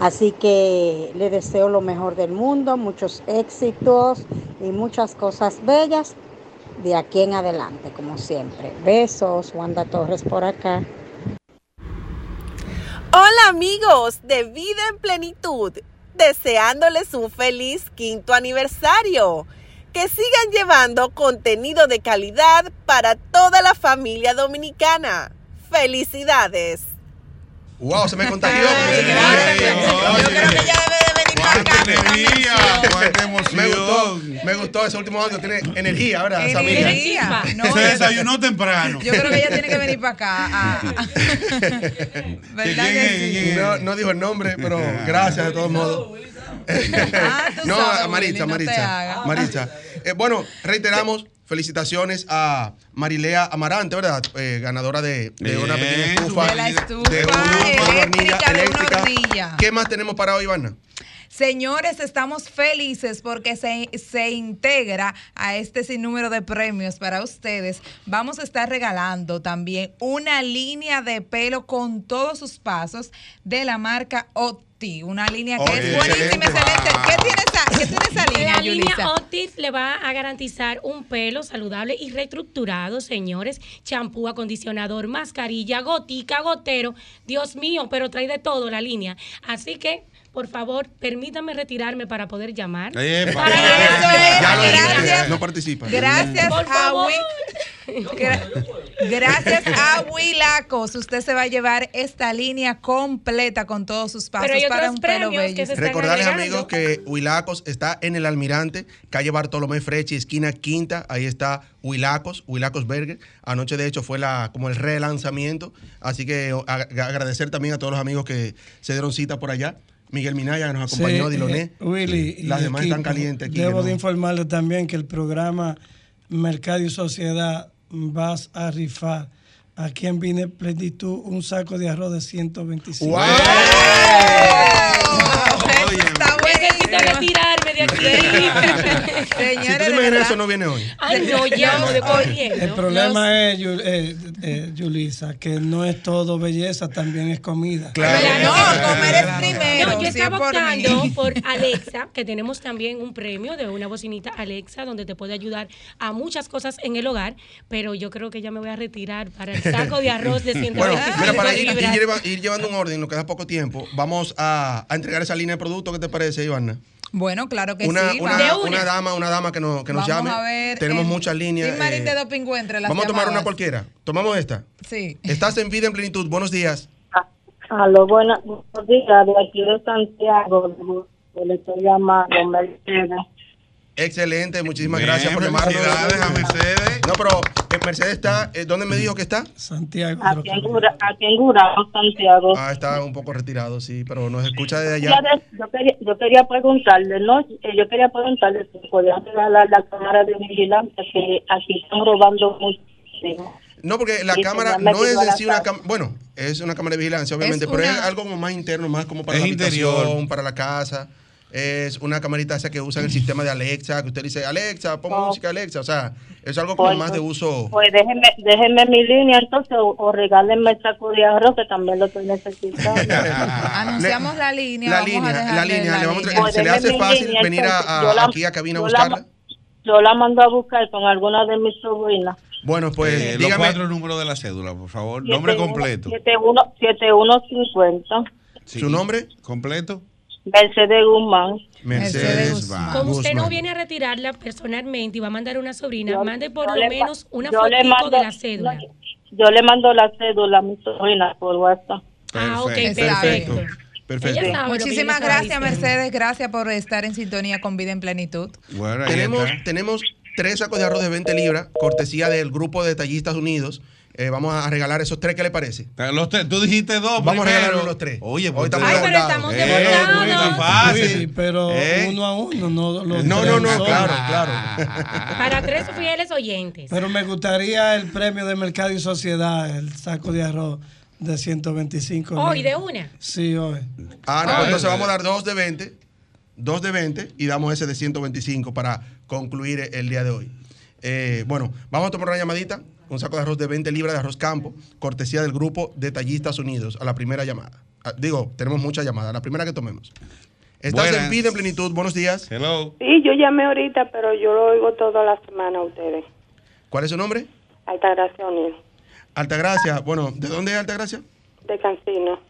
[SPEAKER 16] Así que le deseo lo mejor del mundo, muchos éxitos y muchas cosas bellas de aquí en adelante, como siempre. Besos, Wanda Torres por acá.
[SPEAKER 17] Hola amigos de Vida en Plenitud, deseándoles un feliz quinto aniversario. Que sigan llevando contenido de calidad para toda la familia dominicana. Felicidades.
[SPEAKER 2] ¡Wow! Se me contagió. Me gustó, me gustó ese último audio. Tiene energía, ¿verdad? esa amiga?
[SPEAKER 3] Energía. No,
[SPEAKER 4] Se desayunó temprano.
[SPEAKER 3] Yo creo que ella tiene que venir para acá. a- ¿Verdad que sí?
[SPEAKER 2] No, no dijo el nombre, pero gracias de todos modos. no,
[SPEAKER 3] sabes,
[SPEAKER 2] Maritza,
[SPEAKER 3] Willy,
[SPEAKER 2] Maritza. Maritza. Eh, bueno, reiteramos. Felicitaciones a Marilea Amarante, ¿verdad? Eh, ganadora de, de una pequeña estufa.
[SPEAKER 3] De la estufa
[SPEAKER 2] de una
[SPEAKER 3] eléctrica de una hornilla.
[SPEAKER 2] ¿Qué más tenemos para hoy, Ivana?
[SPEAKER 3] Señores, estamos felices porque se, se integra a este sinnúmero de premios para ustedes. Vamos a estar regalando también una línea de pelo con todos sus pasos de la marca Opti. Una línea que
[SPEAKER 5] Oye,
[SPEAKER 3] es buenísima,
[SPEAKER 5] excelente.
[SPEAKER 3] excelente. ¿Qué tiene esa, qué tiene esa línea,
[SPEAKER 5] La línea? Optif le va a garantizar un pelo saludable y reestructurado, señores. Champú, acondicionador, mascarilla, gotica, gotero. Dios mío, pero trae de todo la línea. Así que, por favor, permítanme retirarme para poder llamar.
[SPEAKER 2] Epa.
[SPEAKER 5] Para Gracias.
[SPEAKER 2] no participa.
[SPEAKER 3] Gracias
[SPEAKER 5] Por
[SPEAKER 3] a Gra- Gracias a Wilacos, usted se va a llevar esta línea completa con todos sus pasos
[SPEAKER 5] Pero hay
[SPEAKER 3] para un pelo bello.
[SPEAKER 2] Recordarles, amigos, que Huilacos está en el Almirante, calle Bartolomé Frechi, esquina quinta. Ahí está Huilacos, Huilacos Burger. Anoche, de hecho, fue la como el relanzamiento. Así que agradecer también a todos los amigos que se dieron cita por allá. Miguel Minaya que nos acompañó,
[SPEAKER 13] Sí,
[SPEAKER 2] Diloné.
[SPEAKER 13] eh, Willy.
[SPEAKER 2] Las demás están calientes aquí.
[SPEAKER 13] Debo de informarle también que el programa Mercado y Sociedad vas a rifar aquí en Vine Plenitud un saco de arroz de 125.
[SPEAKER 5] Necesito retirarme de aquí.
[SPEAKER 2] Si tú imaginas eso, no viene hoy.
[SPEAKER 5] Ay, no, llamo de corriendo.
[SPEAKER 13] El problema es, eh, eh, Yulisa, que no es todo belleza, también es comida.
[SPEAKER 2] Claro.
[SPEAKER 3] No, comer es primero.
[SPEAKER 5] No, yo estaba
[SPEAKER 3] es por
[SPEAKER 5] optando
[SPEAKER 3] mí.
[SPEAKER 5] por Alexa, que tenemos también un premio de una bocinita Alexa, donde te puede ayudar a muchas cosas en el hogar, pero yo creo que ya me voy a retirar para el saco de arroz de 125
[SPEAKER 2] Bueno, mira, para ir, ir ir llevando un orden, nos queda poco tiempo, vamos a, a entregar esa línea de productos. ¿Qué te parece, Ivana?
[SPEAKER 3] Bueno, claro que
[SPEAKER 2] Una,
[SPEAKER 3] sí.
[SPEAKER 2] una,
[SPEAKER 3] vamos.
[SPEAKER 2] una dama, una dama que nos, que nos
[SPEAKER 3] Vamos
[SPEAKER 2] llame.
[SPEAKER 3] a ver,
[SPEAKER 2] Tenemos
[SPEAKER 3] eh,
[SPEAKER 2] muchas líneas. Eh,
[SPEAKER 3] de doping entre las
[SPEAKER 2] vamos a tomar una cualquiera. Tomamos esta.
[SPEAKER 3] Sí.
[SPEAKER 2] Estás en vida en plenitud. Buenos días.
[SPEAKER 10] Aló, buenas buenos días, de aquí de Santiago, le estoy llamando, Mercedes.
[SPEAKER 2] Excelente, muchísimas
[SPEAKER 4] Bien,
[SPEAKER 2] gracias por llamarnos.
[SPEAKER 4] felicidades a Mercedes.
[SPEAKER 2] No, pero eh, Mercedes está, eh, ¿dónde me dijo que está?
[SPEAKER 13] Santiago.
[SPEAKER 10] Aquí en, Gura- aquí en Gurabo, Santiago.
[SPEAKER 2] Ah, está un poco retirado, sí, pero nos escucha desde allá.
[SPEAKER 10] Yo, quería, yo quería preguntarle, ¿no? Eh, Yo quería preguntarle si podían regalar la cámara de vigilancia, que aquí están robando muchísimo.
[SPEAKER 2] No, porque la cámara no es en sí una cámara, bueno, es una cámara de vigilancia, obviamente,
[SPEAKER 10] Es
[SPEAKER 2] pero es algo como más interno, más como para
[SPEAKER 4] Es
[SPEAKER 2] la
[SPEAKER 4] interior.
[SPEAKER 2] habitación, para la casa. Es una camarita esa que usa el sistema de Alexa, que usted dice, Alexa, pon
[SPEAKER 10] Oh.
[SPEAKER 2] música Alexa, o sea, es algo como
[SPEAKER 10] Pues,
[SPEAKER 2] más de uso.
[SPEAKER 10] Pues déjenme, déjenme mi línea entonces, o, o regálenme el saco de arroz, que también lo estoy necesitando.
[SPEAKER 3] Anunciamos la línea.
[SPEAKER 2] La
[SPEAKER 3] vamos
[SPEAKER 2] línea, la línea, le vamos a
[SPEAKER 3] línea.
[SPEAKER 2] se le hace fácil venir a, a-
[SPEAKER 10] Yo la-
[SPEAKER 2] aquí a cabina a
[SPEAKER 10] yo la-
[SPEAKER 2] buscarla.
[SPEAKER 10] Yo la mando a buscar con alguna de mis sobrinas.
[SPEAKER 2] Bueno, pues
[SPEAKER 4] Eh, los
[SPEAKER 2] dígame,
[SPEAKER 4] cuatro números de la cédula, por favor. Nombre completo.
[SPEAKER 10] 71, 7150.
[SPEAKER 2] ¿Su nombre?
[SPEAKER 4] Completo.
[SPEAKER 10] Mercedes Guzmán.
[SPEAKER 2] Mercedes
[SPEAKER 4] Guzmán.
[SPEAKER 5] Como usted no viene a retirarla personalmente y va a mandar a una sobrina, mande por lo menos una
[SPEAKER 10] mando-
[SPEAKER 5] de la cédula.
[SPEAKER 10] Yo le mando la cédula a mi sobrina por WhatsApp.
[SPEAKER 5] Ah, ok, perfecto.
[SPEAKER 3] Muchísimas gracias. Mercedes. Gracias por estar en sintonía con Vida en Plenitud.
[SPEAKER 4] Bueno, ahí
[SPEAKER 2] tenemos,
[SPEAKER 4] está.
[SPEAKER 2] tenemos tres sacos de arroz de 20 libras, cortesía del grupo de Detallistas Unidos. Eh, vamos a regalar esos tres, ¿qué le parece?
[SPEAKER 4] Los tres, tú dijiste dos.
[SPEAKER 2] Vamos a regalar los tres.
[SPEAKER 4] Oye,
[SPEAKER 2] Hoy
[SPEAKER 4] pues
[SPEAKER 2] estamos
[SPEAKER 4] Ay, pero estamos
[SPEAKER 2] Eh, tan
[SPEAKER 13] Sí,
[SPEAKER 2] fácil.
[SPEAKER 13] pero
[SPEAKER 2] ¿Eh?
[SPEAKER 13] uno a uno, no los
[SPEAKER 2] No,
[SPEAKER 13] tres
[SPEAKER 2] no, no, claro, claro.
[SPEAKER 5] Para tres fieles oyentes.
[SPEAKER 13] Pero me gustaría el premio de Mercado y Sociedad, el saco de arroz de 125.
[SPEAKER 5] Hoy de una.
[SPEAKER 13] Sí, hoy.
[SPEAKER 2] Ah, no,
[SPEAKER 13] Ah,
[SPEAKER 2] entonces vamos a dar dos de 20, dos de 20 y damos ese de 125 para concluir el día de hoy. Eh, bueno, vamos a tomar una llamadita, un saco de arroz de 20 libras de arroz campo, cortesía del grupo Detallistas Unidos, a la primera llamada. Ah, digo, tenemos muchas llamadas, la primera que tomemos. Estás
[SPEAKER 4] Buenas.
[SPEAKER 2] en vida en plenitud, buenos días.
[SPEAKER 4] Hello.
[SPEAKER 14] Sí, yo llamé ahorita, pero yo lo oigo toda la semana a ustedes.
[SPEAKER 2] ¿Cuál es su nombre?
[SPEAKER 14] Altagracia O'Neill,
[SPEAKER 2] Altagracia. Bueno, ¿de dónde es Altagracia?
[SPEAKER 14] de Cancino.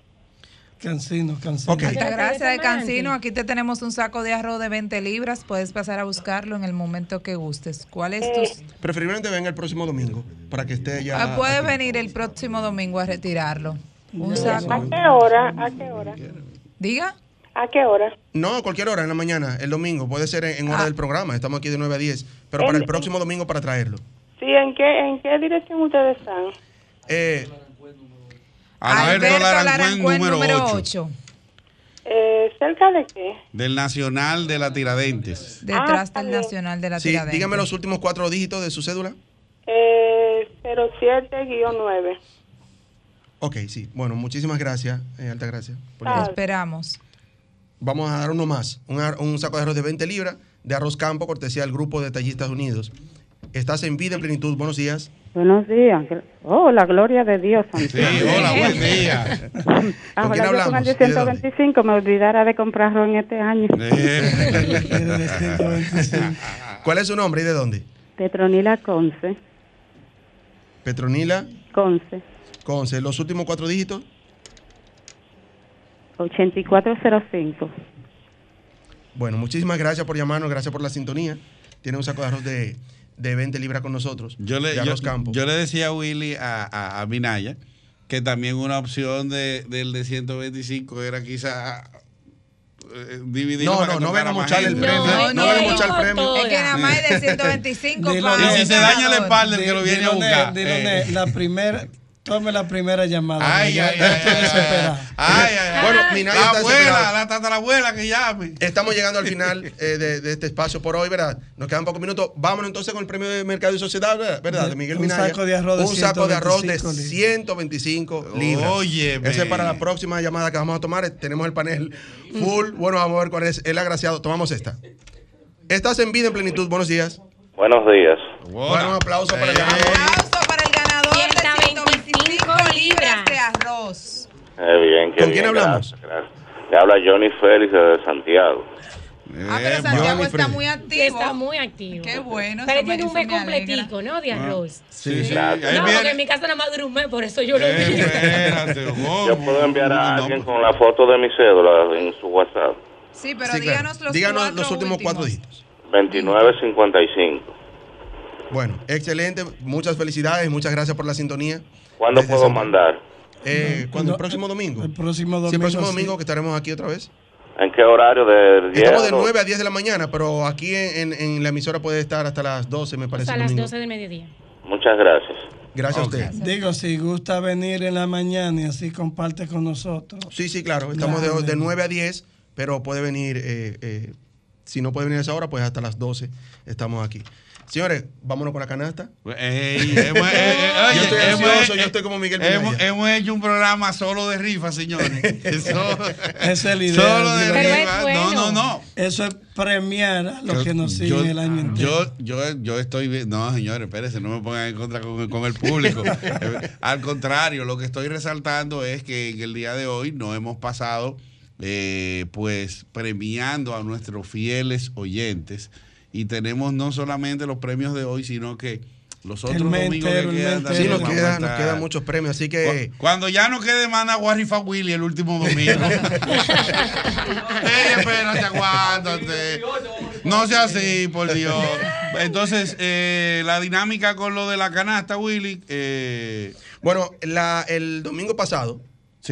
[SPEAKER 13] Cancino, cancino.
[SPEAKER 2] Ok.
[SPEAKER 3] Muchas gracias de Cancino. Aquí te tenemos un saco de arroz de 20 libras. Puedes pasar a buscarlo en el momento que gustes. ¿Cuál es tu...?
[SPEAKER 2] Preferiblemente venga el próximo domingo para que esté ya.
[SPEAKER 3] Ah, puedes venir el próximo domingo a retirarlo. Un
[SPEAKER 14] ¿A qué hora? ¿A qué hora?
[SPEAKER 3] Diga.
[SPEAKER 14] ¿A qué hora?
[SPEAKER 2] No, a cualquier hora en la mañana, el domingo. Puede ser en, en
[SPEAKER 3] Ah.
[SPEAKER 2] hora del programa. Estamos aquí de 9 a 10. Pero para el próximo domingo para traerlo.
[SPEAKER 14] Sí, ¿en qué, en qué dirección ustedes están?
[SPEAKER 2] Eh,
[SPEAKER 4] Alberto Larancuén,
[SPEAKER 3] Larancuén,
[SPEAKER 4] número,
[SPEAKER 3] número
[SPEAKER 4] 8.
[SPEAKER 3] 8.
[SPEAKER 14] Eh, ¿Cerca de qué?
[SPEAKER 4] Del Nacional de la Tiradentes.
[SPEAKER 3] Detrás del Nacional de la
[SPEAKER 2] sí,
[SPEAKER 3] Tiradentes.
[SPEAKER 2] dígame los últimos cuatro dígitos de su cédula.
[SPEAKER 14] Eh, 07-9.
[SPEAKER 2] Ok, sí. Bueno, muchísimas gracias, eh, Alta Gracia.
[SPEAKER 3] esperamos.
[SPEAKER 2] Vamos a dar uno más. Un, ar- un saco de arroz de 20 libras de arroz campo, cortesía del grupo de Detallistas Unidos. Estás en vida en plenitud. Buenos días.
[SPEAKER 10] Buenos días. Oh, la gloria de Dios.
[SPEAKER 2] Sí, hola, buen día.
[SPEAKER 10] Ah,
[SPEAKER 2] ¿Con quién
[SPEAKER 10] con
[SPEAKER 2] hablamos?
[SPEAKER 10] el
[SPEAKER 2] ¿Y de dónde?
[SPEAKER 10] 125 me olvidara de comprarlo en este año.
[SPEAKER 2] ¿Cuál es su nombre y de dónde?
[SPEAKER 10] Petronila Conce.
[SPEAKER 2] Petronila
[SPEAKER 10] Conce.
[SPEAKER 2] Conce. Los últimos cuatro dígitos.
[SPEAKER 10] 8405.
[SPEAKER 2] Bueno, muchísimas gracias por llamarnos, gracias por la sintonía. Tiene un saco de arroz de, de 20 libras con nosotros.
[SPEAKER 4] Yo le,
[SPEAKER 2] de
[SPEAKER 4] yo,
[SPEAKER 2] arroz campo.
[SPEAKER 4] yo le decía a Willy, a, a, a Minaya, que también una opción de, del de 125 era quizá eh, dividirlo
[SPEAKER 2] No,
[SPEAKER 4] para
[SPEAKER 2] no, no
[SPEAKER 4] tocara
[SPEAKER 2] venga a
[SPEAKER 4] más
[SPEAKER 2] mocharle el premio. No, no venga a mochar el premio.
[SPEAKER 3] Es que nada más es de 125
[SPEAKER 13] Dilo,
[SPEAKER 3] para
[SPEAKER 4] Y si se daña la espalda, el que lo viene a buscar.
[SPEAKER 13] Dilo,
[SPEAKER 4] eh.
[SPEAKER 13] la primera, tome la primera llamada.
[SPEAKER 4] Ay, ay,
[SPEAKER 13] ya
[SPEAKER 4] ay, ay. Ay, ay, ay.
[SPEAKER 2] Bueno, Minaya
[SPEAKER 4] la
[SPEAKER 2] está
[SPEAKER 4] abuela,
[SPEAKER 2] desesperada.
[SPEAKER 4] la tatarabuela que llame.
[SPEAKER 2] Estamos llegando al final eh, de, de este espacio por hoy, ¿verdad? Nos quedan pocos minutos. Vámonos entonces con el premio de Mercado y Sociedad, ¿verdad? ¿verdad? De Miguel
[SPEAKER 13] Un
[SPEAKER 2] Minaya.
[SPEAKER 13] saco de arroz de
[SPEAKER 2] Un saco de arroz de
[SPEAKER 13] 125
[SPEAKER 2] 125 libras.
[SPEAKER 4] Óyeme.
[SPEAKER 2] Ese es para la próxima llamada que vamos a tomar. Tenemos el panel full. Bueno, vamos a ver cuál es el agraciado. Tomamos esta. Estás en vida en plenitud. Buenos días.
[SPEAKER 18] Buenos días.
[SPEAKER 2] Bueno, un aplauso para el ganador.
[SPEAKER 3] Aplauso para el ganador de 125 libras de
[SPEAKER 18] Eh, bien, qué
[SPEAKER 2] ¿Con quién hablamos?
[SPEAKER 18] gracias, gracias. Le habla Johnny Félix de Santiago.
[SPEAKER 3] Ah, pero Santiago está muy activo.
[SPEAKER 5] Está muy activo.
[SPEAKER 3] Qué bueno.
[SPEAKER 5] Pero tiene un mes
[SPEAKER 3] me alegra.
[SPEAKER 5] completico, ¿no? De arroz.
[SPEAKER 18] Sí, sí. Gracias.
[SPEAKER 5] No, porque en mi casa nada más dura un mes, por eso yo lo
[SPEAKER 4] Eh,
[SPEAKER 5] digo.
[SPEAKER 18] Yo puedo enviar a alguien con la foto de mi cédula en su WhatsApp.
[SPEAKER 3] Sí, pero
[SPEAKER 2] Sí, claro.
[SPEAKER 3] díganos los
[SPEAKER 2] Díganos
[SPEAKER 3] cuatro
[SPEAKER 2] los últimos cuatro
[SPEAKER 3] últimos.
[SPEAKER 2] dígitos.
[SPEAKER 18] 2955.
[SPEAKER 2] Bueno, excelente. Muchas felicidades. Muchas gracias por la sintonía.
[SPEAKER 18] ¿Cuándo
[SPEAKER 2] Desde
[SPEAKER 18] puedo mandar?
[SPEAKER 2] Eh, ¿Cuándo? ¿El próximo domingo?
[SPEAKER 13] El próximo
[SPEAKER 2] Sí,
[SPEAKER 13] domingo.
[SPEAKER 2] el próximo
[SPEAKER 13] sí.
[SPEAKER 2] domingo que estaremos aquí otra vez.
[SPEAKER 18] ¿En qué horario? ¿De 10
[SPEAKER 2] Estamos de
[SPEAKER 18] a 12?
[SPEAKER 2] 9 a 10 de la mañana, pero aquí en, en- en la emisora puede estar hasta las 12, me parece.
[SPEAKER 5] Hasta las
[SPEAKER 2] domingo.
[SPEAKER 5] 12 del mediodía.
[SPEAKER 18] Muchas gracias.
[SPEAKER 2] Gracias a usted.
[SPEAKER 13] Digo, si gusta venir en la mañana y así comparte con nosotros.
[SPEAKER 2] Sí, sí, claro. Estamos de, de 9 a 10, pero puede venir, eh, eh, si no puede venir a esa hora, pues hasta las 12 estamos aquí. Señores, vámonos con la canasta.
[SPEAKER 4] Ey, hemos- eh, eh, oye,
[SPEAKER 2] yo estoy
[SPEAKER 4] hemos-
[SPEAKER 2] ansioso, yo estoy como Miguel
[SPEAKER 4] hemos, hemos hecho un programa solo de rifa, señores. Eso-
[SPEAKER 13] es la idea.
[SPEAKER 4] Solo de
[SPEAKER 13] Pero
[SPEAKER 4] rifa.
[SPEAKER 13] bueno.
[SPEAKER 4] No, no, no.
[SPEAKER 13] Eso es premiar a los
[SPEAKER 4] Yo-
[SPEAKER 13] que nos
[SPEAKER 4] yo-
[SPEAKER 13] siguen el año entero.
[SPEAKER 4] Yo, yo, yo estoy No, señores, espérense, no me pongan en contra con, con el público. Eh, Al contrario, lo que estoy resaltando es que en el día de hoy no hemos pasado, eh, pues, premiando a nuestros fieles oyentes. Y tenemos no solamente los premios de hoy, sino que los otros
[SPEAKER 2] mes
[SPEAKER 4] domingos
[SPEAKER 2] entero,
[SPEAKER 4] que
[SPEAKER 2] el
[SPEAKER 4] quedan también
[SPEAKER 2] Sí, nos queda- nos quedan muchos premios, así que-
[SPEAKER 4] Cu- Cuando ya no quede más nada, voy a rifar Willy el último domingo. Ey, espérate, aguántate. No sea así, por Dios. Entonces, eh, la dinámica con lo de la canasta, Willy. eh,
[SPEAKER 2] Bueno, la- el domingo pasado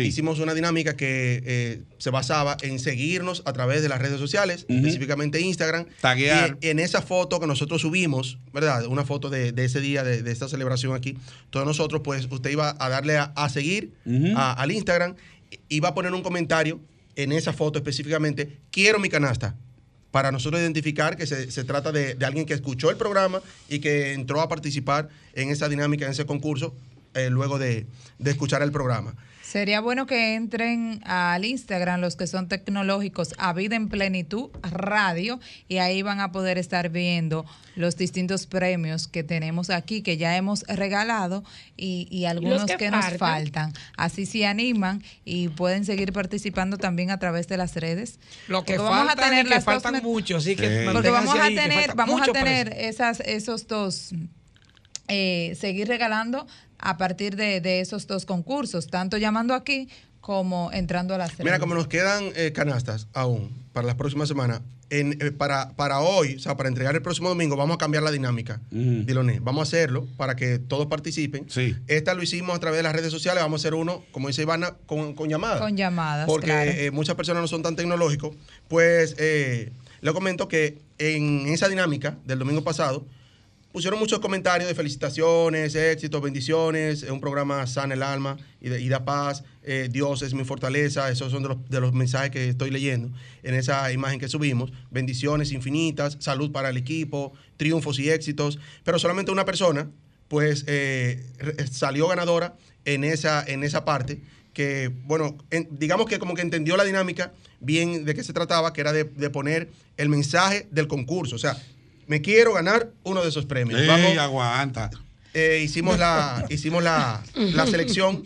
[SPEAKER 2] hicimos una dinámica que eh, se basaba en seguirnos a través de las redes sociales, específicamente Instagram.
[SPEAKER 4] Taguear.
[SPEAKER 2] Y en esa foto que nosotros subimos, ¿verdad? Una foto de, de ese día, de, de esta celebración aquí, todos nosotros, pues usted iba a darle a, a seguir a- al Instagram, iba a poner un comentario en esa foto específicamente, quiero mi canasta. Para nosotros identificar que se, se trata de, de alguien que escuchó el programa y que entró a participar en esa dinámica, en ese concurso, eh, luego de, de escuchar el programa.
[SPEAKER 3] Sería bueno que entren al Instagram los que son tecnológicos a Vida en Plenitud Radio y ahí van a poder estar viendo los distintos premios que tenemos aquí que ya hemos regalado y, y algunos
[SPEAKER 5] que
[SPEAKER 3] que, nos
[SPEAKER 5] faltan.
[SPEAKER 3] Así se animan y pueden seguir participando también a través de las redes.
[SPEAKER 7] Lo que
[SPEAKER 3] Porque
[SPEAKER 7] faltan y que
[SPEAKER 3] las dos
[SPEAKER 7] faltan
[SPEAKER 3] met-
[SPEAKER 7] mucho, así que
[SPEAKER 3] Porque vamos a
[SPEAKER 7] que
[SPEAKER 3] tener, vamos a tener esas, esos dos eh, seguir regalando a partir de, de esos dos concursos, tanto llamando aquí como entrando a las redes.
[SPEAKER 2] Mira, como nos quedan eh, canastas aún para las próximas semanas, en, eh, para, para hoy, o sea, para entregar el próximo domingo, vamos a cambiar la dinámica. Diloné. Vamos a hacerlo para que todos participen. Esta lo hicimos a través de las redes sociales. Vamos a hacer uno, como dice Ivana, con, con llamadas.
[SPEAKER 3] Con llamadas,
[SPEAKER 2] Porque
[SPEAKER 3] claro.
[SPEAKER 2] eh, muchas personas no son tan tecnológicos. Pues eh, le comento que en esa dinámica del domingo pasado, pusieron muchos comentarios de felicitaciones, éxitos, bendiciones, es un programa sana el alma y, da paz, eh, Dios es mi fortaleza, esos son de los, mensajes que estoy leyendo en esa imagen que subimos, bendiciones infinitas, salud para el equipo, triunfos y éxitos, pero solamente una persona pues eh, re- salió ganadora en esa, en esa parte que, bueno, en- digamos que como que entendió la dinámica bien de qué se trataba, que era de, de poner el mensaje del concurso, o sea, me quiero ganar uno de esos premios.
[SPEAKER 4] ey,
[SPEAKER 2] Vamos,
[SPEAKER 4] aguanta.
[SPEAKER 2] eh, hicimos la, hicimos la, la selección,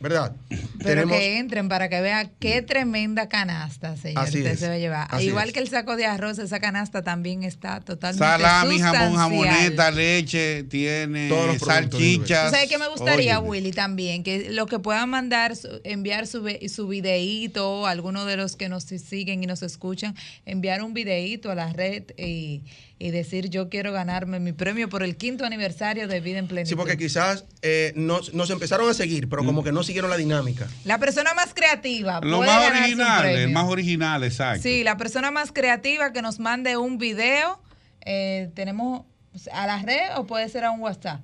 [SPEAKER 2] ¿verdad?
[SPEAKER 3] Pero que entren para que vean qué tremenda canasta, señor.
[SPEAKER 2] Así
[SPEAKER 3] usted
[SPEAKER 2] es,
[SPEAKER 3] se va a llevar.
[SPEAKER 2] así
[SPEAKER 3] Igual
[SPEAKER 2] es.
[SPEAKER 3] que el saco de arroz, esa canasta también está totalmente
[SPEAKER 4] Salami, jamón, jamoneta, leche, tiene
[SPEAKER 2] Todos los
[SPEAKER 4] salchichas.
[SPEAKER 3] ¿Sabes qué me gustaría,
[SPEAKER 4] Óyeme.
[SPEAKER 3] Willy, también? Que lo que puedan mandar, enviar su, ve- su videíto, alguno de los que nos siguen y nos escuchan, enviar un videíto a la red y, y decir, yo quiero ganarme mi premio por el quinto aniversario de Vida en Plenitud.
[SPEAKER 2] Sí, porque quizás eh, nos, nos empezaron a seguir, pero como que no siguieron la dinámica.
[SPEAKER 3] La persona más creativa
[SPEAKER 4] Lo
[SPEAKER 3] puede
[SPEAKER 4] más original, el más original, exacto.
[SPEAKER 3] Sí, la persona más creativa que nos mande un video, eh, tenemos a la red o puede ser a un WhatsApp.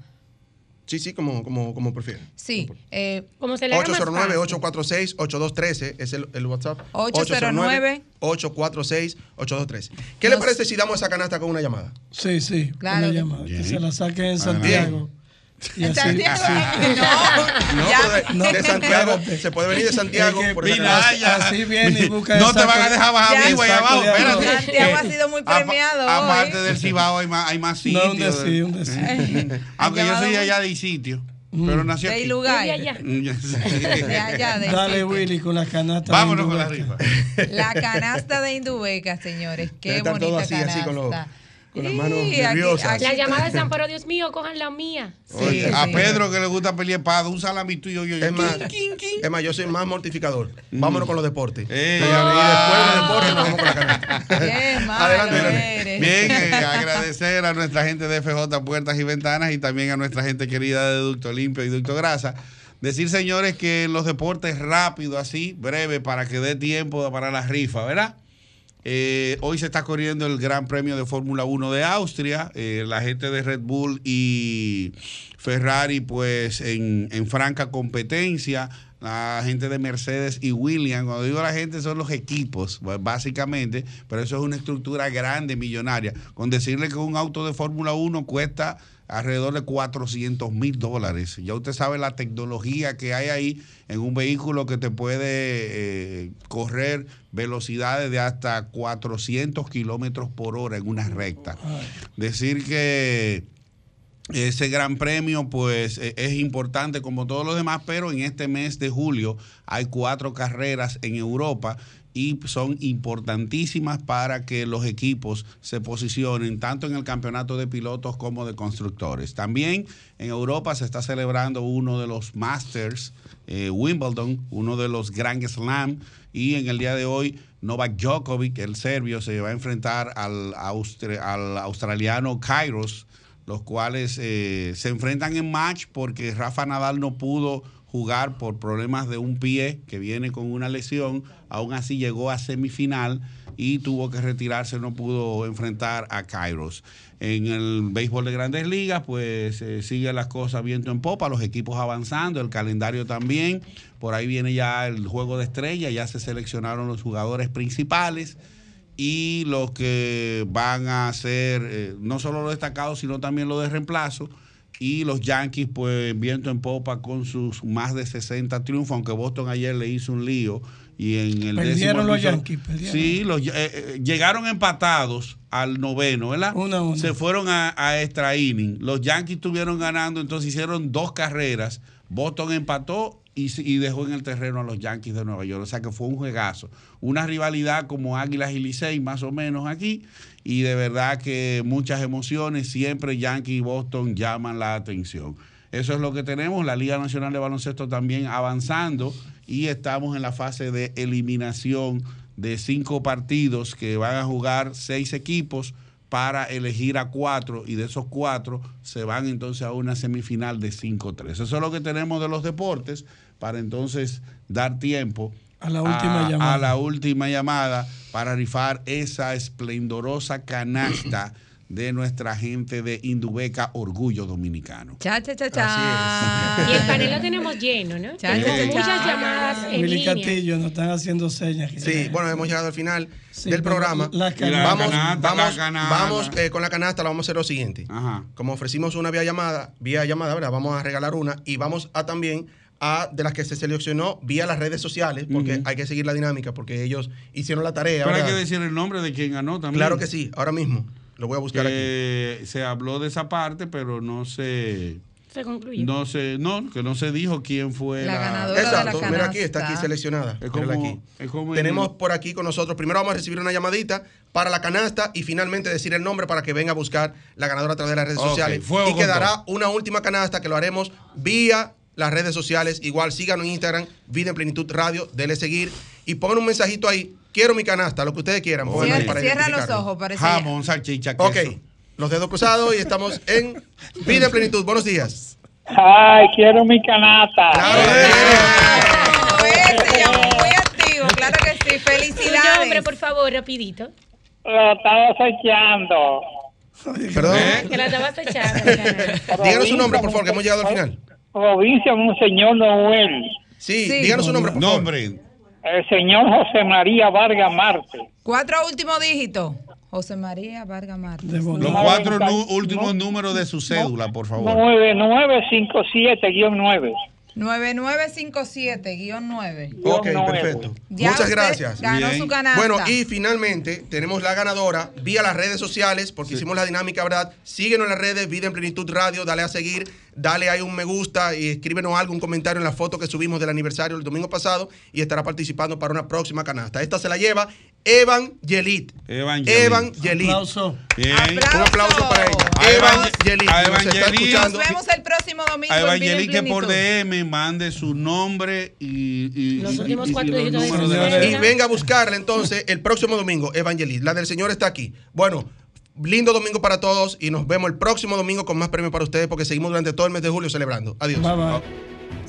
[SPEAKER 2] Sí, sí, como, como, como prefieran.
[SPEAKER 3] Sí. Eh,
[SPEAKER 2] 809-846-8213 es el, el WhatsApp.
[SPEAKER 3] 809.
[SPEAKER 2] 846-8213. ¿Qué le parece si damos esa canasta con una llamada?
[SPEAKER 13] Sí, sí.
[SPEAKER 3] Claro
[SPEAKER 13] una
[SPEAKER 3] que-
[SPEAKER 13] llamada, que
[SPEAKER 2] Bien.
[SPEAKER 13] se la saquen en
[SPEAKER 2] Bien.
[SPEAKER 13] Santiago. Así-
[SPEAKER 3] Santiago.
[SPEAKER 2] No,
[SPEAKER 3] Ya.
[SPEAKER 2] pero de, de Santiago, se puede venir de Santiago.
[SPEAKER 13] Es que
[SPEAKER 2] por
[SPEAKER 13] así viene y busca el
[SPEAKER 4] No te van a dejar bajar
[SPEAKER 3] Ya.
[SPEAKER 4] vivo
[SPEAKER 13] saco
[SPEAKER 4] abajo. Espérate.
[SPEAKER 3] Santiago ha sido muy premiado
[SPEAKER 4] Aparte del Cibao hay más, hay más sitios.
[SPEAKER 13] No, un decir, un decir.
[SPEAKER 4] Aunque yo soy de allá de sitio. Pero nací
[SPEAKER 3] De
[SPEAKER 4] aquí.
[SPEAKER 3] lugar.
[SPEAKER 5] De allá.
[SPEAKER 3] De allá, de
[SPEAKER 13] Dale. Willy, con la canasta.
[SPEAKER 4] Vámonos
[SPEAKER 13] de
[SPEAKER 4] con la rifa.
[SPEAKER 3] La canasta de Indubeca, señores. Qué bonita
[SPEAKER 2] así,
[SPEAKER 3] canasta.
[SPEAKER 2] así con los- con las manos
[SPEAKER 3] aquí-
[SPEAKER 2] nerviosas.
[SPEAKER 3] aquí-
[SPEAKER 5] Las llamadas están, pero Dios mío, cojan la mía.
[SPEAKER 4] Oye,
[SPEAKER 3] Sí,
[SPEAKER 4] a
[SPEAKER 3] sí.
[SPEAKER 4] Pedro que le gusta pelear espada, un salamito y yo, yo.
[SPEAKER 2] Es más, es más, yo soy más mortificador. Vámonos con los deportes.
[SPEAKER 4] Eh.
[SPEAKER 2] y, y después de los deportes nos vamos con la canasta.
[SPEAKER 3] Malo
[SPEAKER 2] Adelante,
[SPEAKER 3] eres.
[SPEAKER 4] Bien, eh, agradecer a nuestra gente de FJ Puertas y Ventanas y también a nuestra gente querida de Ducto Limpio y Ducto Grasa. Decir, señores, que los deportes rápido, así, breve, para que dé tiempo para la rifa, ¿verdad? Eh, hoy se está corriendo el Gran Premio de Fórmula 1 de Austria. Eh, la gente de Red Bull y Ferrari, pues en, franca competencia. La gente de Mercedes y Williams. Cuando digo la gente, son los equipos, básicamente. Pero eso es una estructura grande, millonaria. Con decirle que un auto de Fórmula 1 cuesta alrededor de 400 mil dólares. Ya usted sabe la tecnología que hay ahí en un vehículo que te puede eh, correr velocidades de hasta 400 kilómetros por hora en una recta. Decir que ese gran premio pues eh, es importante como todos los demás, pero en este mes de julio hay cuatro carreras en Europa y son importantísimas para que los equipos se posicionen tanto en el campeonato de pilotos como de constructores. También en Europa se está celebrando uno de los Masters, eh, Wimbledon, uno de los Grand Slam, y en el día de hoy Novak Djokovic, el serbio, se va a enfrentar al, austra- al australiano Kairos los cuales eh, se enfrentan en match porque Rafa Nadal no pudo jugar por problemas de un pie que viene con una lesión, aún así llegó a semifinal y tuvo que retirarse, no pudo enfrentar a Kairos. En el béisbol de grandes ligas, pues eh, sigue las cosas viento en popa, los equipos avanzando, el calendario también, por ahí viene ya el juego de estrella, ya se seleccionaron los jugadores principales y los que van a ser eh, no solo los destacados, sino también los de reemplazo. Y los Yankees, pues, viento en popa con sus más de 60 triunfos, aunque Boston ayer le hizo un lío. Y en el
[SPEAKER 13] Perdieron los
[SPEAKER 4] episodio-
[SPEAKER 13] Yankees, perdieron.
[SPEAKER 4] Sí, los, eh, eh, llegaron empatados al noveno, ¿verdad?
[SPEAKER 13] Uno a uno.
[SPEAKER 4] Se fueron a, a extra inning. Los Yankees estuvieron ganando, entonces hicieron dos carreras. Boston empató y, dejó en el terreno a los Yankees de Nueva York. O sea que fue un juegazo. Una rivalidad como Águilas y Licey, más o menos aquí. Y de verdad que muchas emociones. Siempre Yankees y Boston llaman la atención. Eso es lo que tenemos. La Liga Nacional de Baloncesto también avanzando. Y estamos en la fase de eliminación de cinco partidos que van a jugar seis equipos para elegir a cuatro y de esos cuatro se van entonces a una semifinal de 5-3. Eso es lo que tenemos de los deportes para entonces dar tiempo
[SPEAKER 13] A la última llamada.
[SPEAKER 4] a la última llamada para rifar esa esplendorosa canasta de nuestra gente de Indubeca Orgullo Dominicano.
[SPEAKER 3] Cha, cha, cha, cha.
[SPEAKER 5] Y el panel lo tenemos lleno, ¿no?
[SPEAKER 3] Cha,
[SPEAKER 5] Tenemos
[SPEAKER 3] cha, cha,
[SPEAKER 5] muchas
[SPEAKER 3] cha.
[SPEAKER 5] llamadas en
[SPEAKER 13] Willy
[SPEAKER 5] línea.
[SPEAKER 13] Castillo nos están haciendo señas.
[SPEAKER 2] Sí, bueno, hemos llegado al final
[SPEAKER 13] Sí,
[SPEAKER 2] del programa.
[SPEAKER 13] la canasta.
[SPEAKER 2] vamos,
[SPEAKER 4] La canasta,
[SPEAKER 2] vamos,
[SPEAKER 4] la
[SPEAKER 2] vamos eh, con la canasta, la vamos a hacer lo siguiente.
[SPEAKER 4] Ajá.
[SPEAKER 2] Como ofrecimos una vía llamada, vía llamada, ¿verdad? Vamos a regalar una y vamos a también a de las que se seleccionó vía las redes sociales, porque hay que seguir la dinámica, porque ellos hicieron la tarea.
[SPEAKER 4] Pero hay que decir el nombre de quien ganó también.
[SPEAKER 2] Claro que sí, ahora mismo. Lo voy a buscar aquí.
[SPEAKER 4] Que se habló de esa parte, pero no se...
[SPEAKER 5] Se concluyó.
[SPEAKER 4] No se, no, que no se dijo quién fue
[SPEAKER 3] La
[SPEAKER 4] la,
[SPEAKER 3] ganadora.
[SPEAKER 2] Exacto,
[SPEAKER 3] la
[SPEAKER 2] mira aquí, está aquí seleccionada.
[SPEAKER 4] Es como-
[SPEAKER 2] aquí.
[SPEAKER 4] es como en
[SPEAKER 2] Tenemos
[SPEAKER 4] el-
[SPEAKER 2] por aquí con nosotros, primero vamos a recibir una llamadita para la canasta y finalmente decir el nombre para que venga a buscar la ganadora a través de las redes sociales.
[SPEAKER 4] fuego
[SPEAKER 2] Y quedará una última canasta que lo haremos vía las redes sociales. Igual síganos en Instagram, Vida en Plenitud Radio, dele seguir y pongan un mensajito ahí. Quiero mi canasta, lo que ustedes quieran.
[SPEAKER 3] Cierra,
[SPEAKER 2] para
[SPEAKER 3] cierra los ojos, parece.
[SPEAKER 4] Jamón, salchicha, queso.
[SPEAKER 2] Ok, los dedos cruzados y estamos en Vida en Plenitud. Buenos días.
[SPEAKER 12] Ay, quiero mi canasta.
[SPEAKER 3] No, ese ya muy activo, claro que sí.
[SPEAKER 5] Tu nombre,
[SPEAKER 3] Felicidades.
[SPEAKER 5] por favor, rapidito.
[SPEAKER 12] Lo estaba acechando.
[SPEAKER 2] Perdón.
[SPEAKER 5] Que la estabas echando.
[SPEAKER 2] Díganos su nombre, por favor, que hemos llegado al final.
[SPEAKER 12] Provincia Monseñor Noel.
[SPEAKER 2] Sí,
[SPEAKER 3] Sí.
[SPEAKER 2] díganos su nombre, por favor.
[SPEAKER 4] Nombre.
[SPEAKER 12] El señor José María Vargas Marte.
[SPEAKER 3] Cuatro últimos dígitos. José María Vargas Martes.
[SPEAKER 4] Los cuatro últimos números de su cédula, por favor.
[SPEAKER 12] 9957-9.
[SPEAKER 3] 9957-9.
[SPEAKER 2] Ok, perfecto.
[SPEAKER 3] Ya
[SPEAKER 2] Muchas
[SPEAKER 3] usted
[SPEAKER 2] gracias.
[SPEAKER 3] ganó su.
[SPEAKER 2] Bueno, y finalmente tenemos la ganadora vía las redes sociales, porque hicimos la dinámica, ¿verdad? Síguenos en las redes, Vida en Plenitud Radio, dale a seguir, dale ahí un me gusta y escríbenos algo, un comentario en la foto que subimos del aniversario el domingo pasado y estará participando para una próxima canasta. Esta se la lleva Evan Yelit.
[SPEAKER 4] Evan
[SPEAKER 2] Evan Yelit.
[SPEAKER 13] Aplauso.
[SPEAKER 4] Bien.
[SPEAKER 2] Un aplauso para ella.
[SPEAKER 4] A
[SPEAKER 2] Evan
[SPEAKER 4] Evan-
[SPEAKER 2] Yelit.
[SPEAKER 4] a
[SPEAKER 2] Nos está
[SPEAKER 4] Evangelit.
[SPEAKER 2] escuchando.
[SPEAKER 3] Nos vemos el próximo domingo.
[SPEAKER 4] A
[SPEAKER 3] en
[SPEAKER 4] Evangelit que por. DM mande su nombre y, y,
[SPEAKER 5] Los
[SPEAKER 4] y-
[SPEAKER 5] últimos
[SPEAKER 4] y- y
[SPEAKER 5] cuatro
[SPEAKER 4] los
[SPEAKER 5] dígitos de
[SPEAKER 4] números de la.
[SPEAKER 2] Y venga a buscarla entonces el próximo domingo, Evangelit. La del Señor está aquí. Bueno, lindo domingo para todos y nos vemos el próximo domingo con más premios para ustedes porque seguimos durante todo el mes de julio celebrando. Adiós.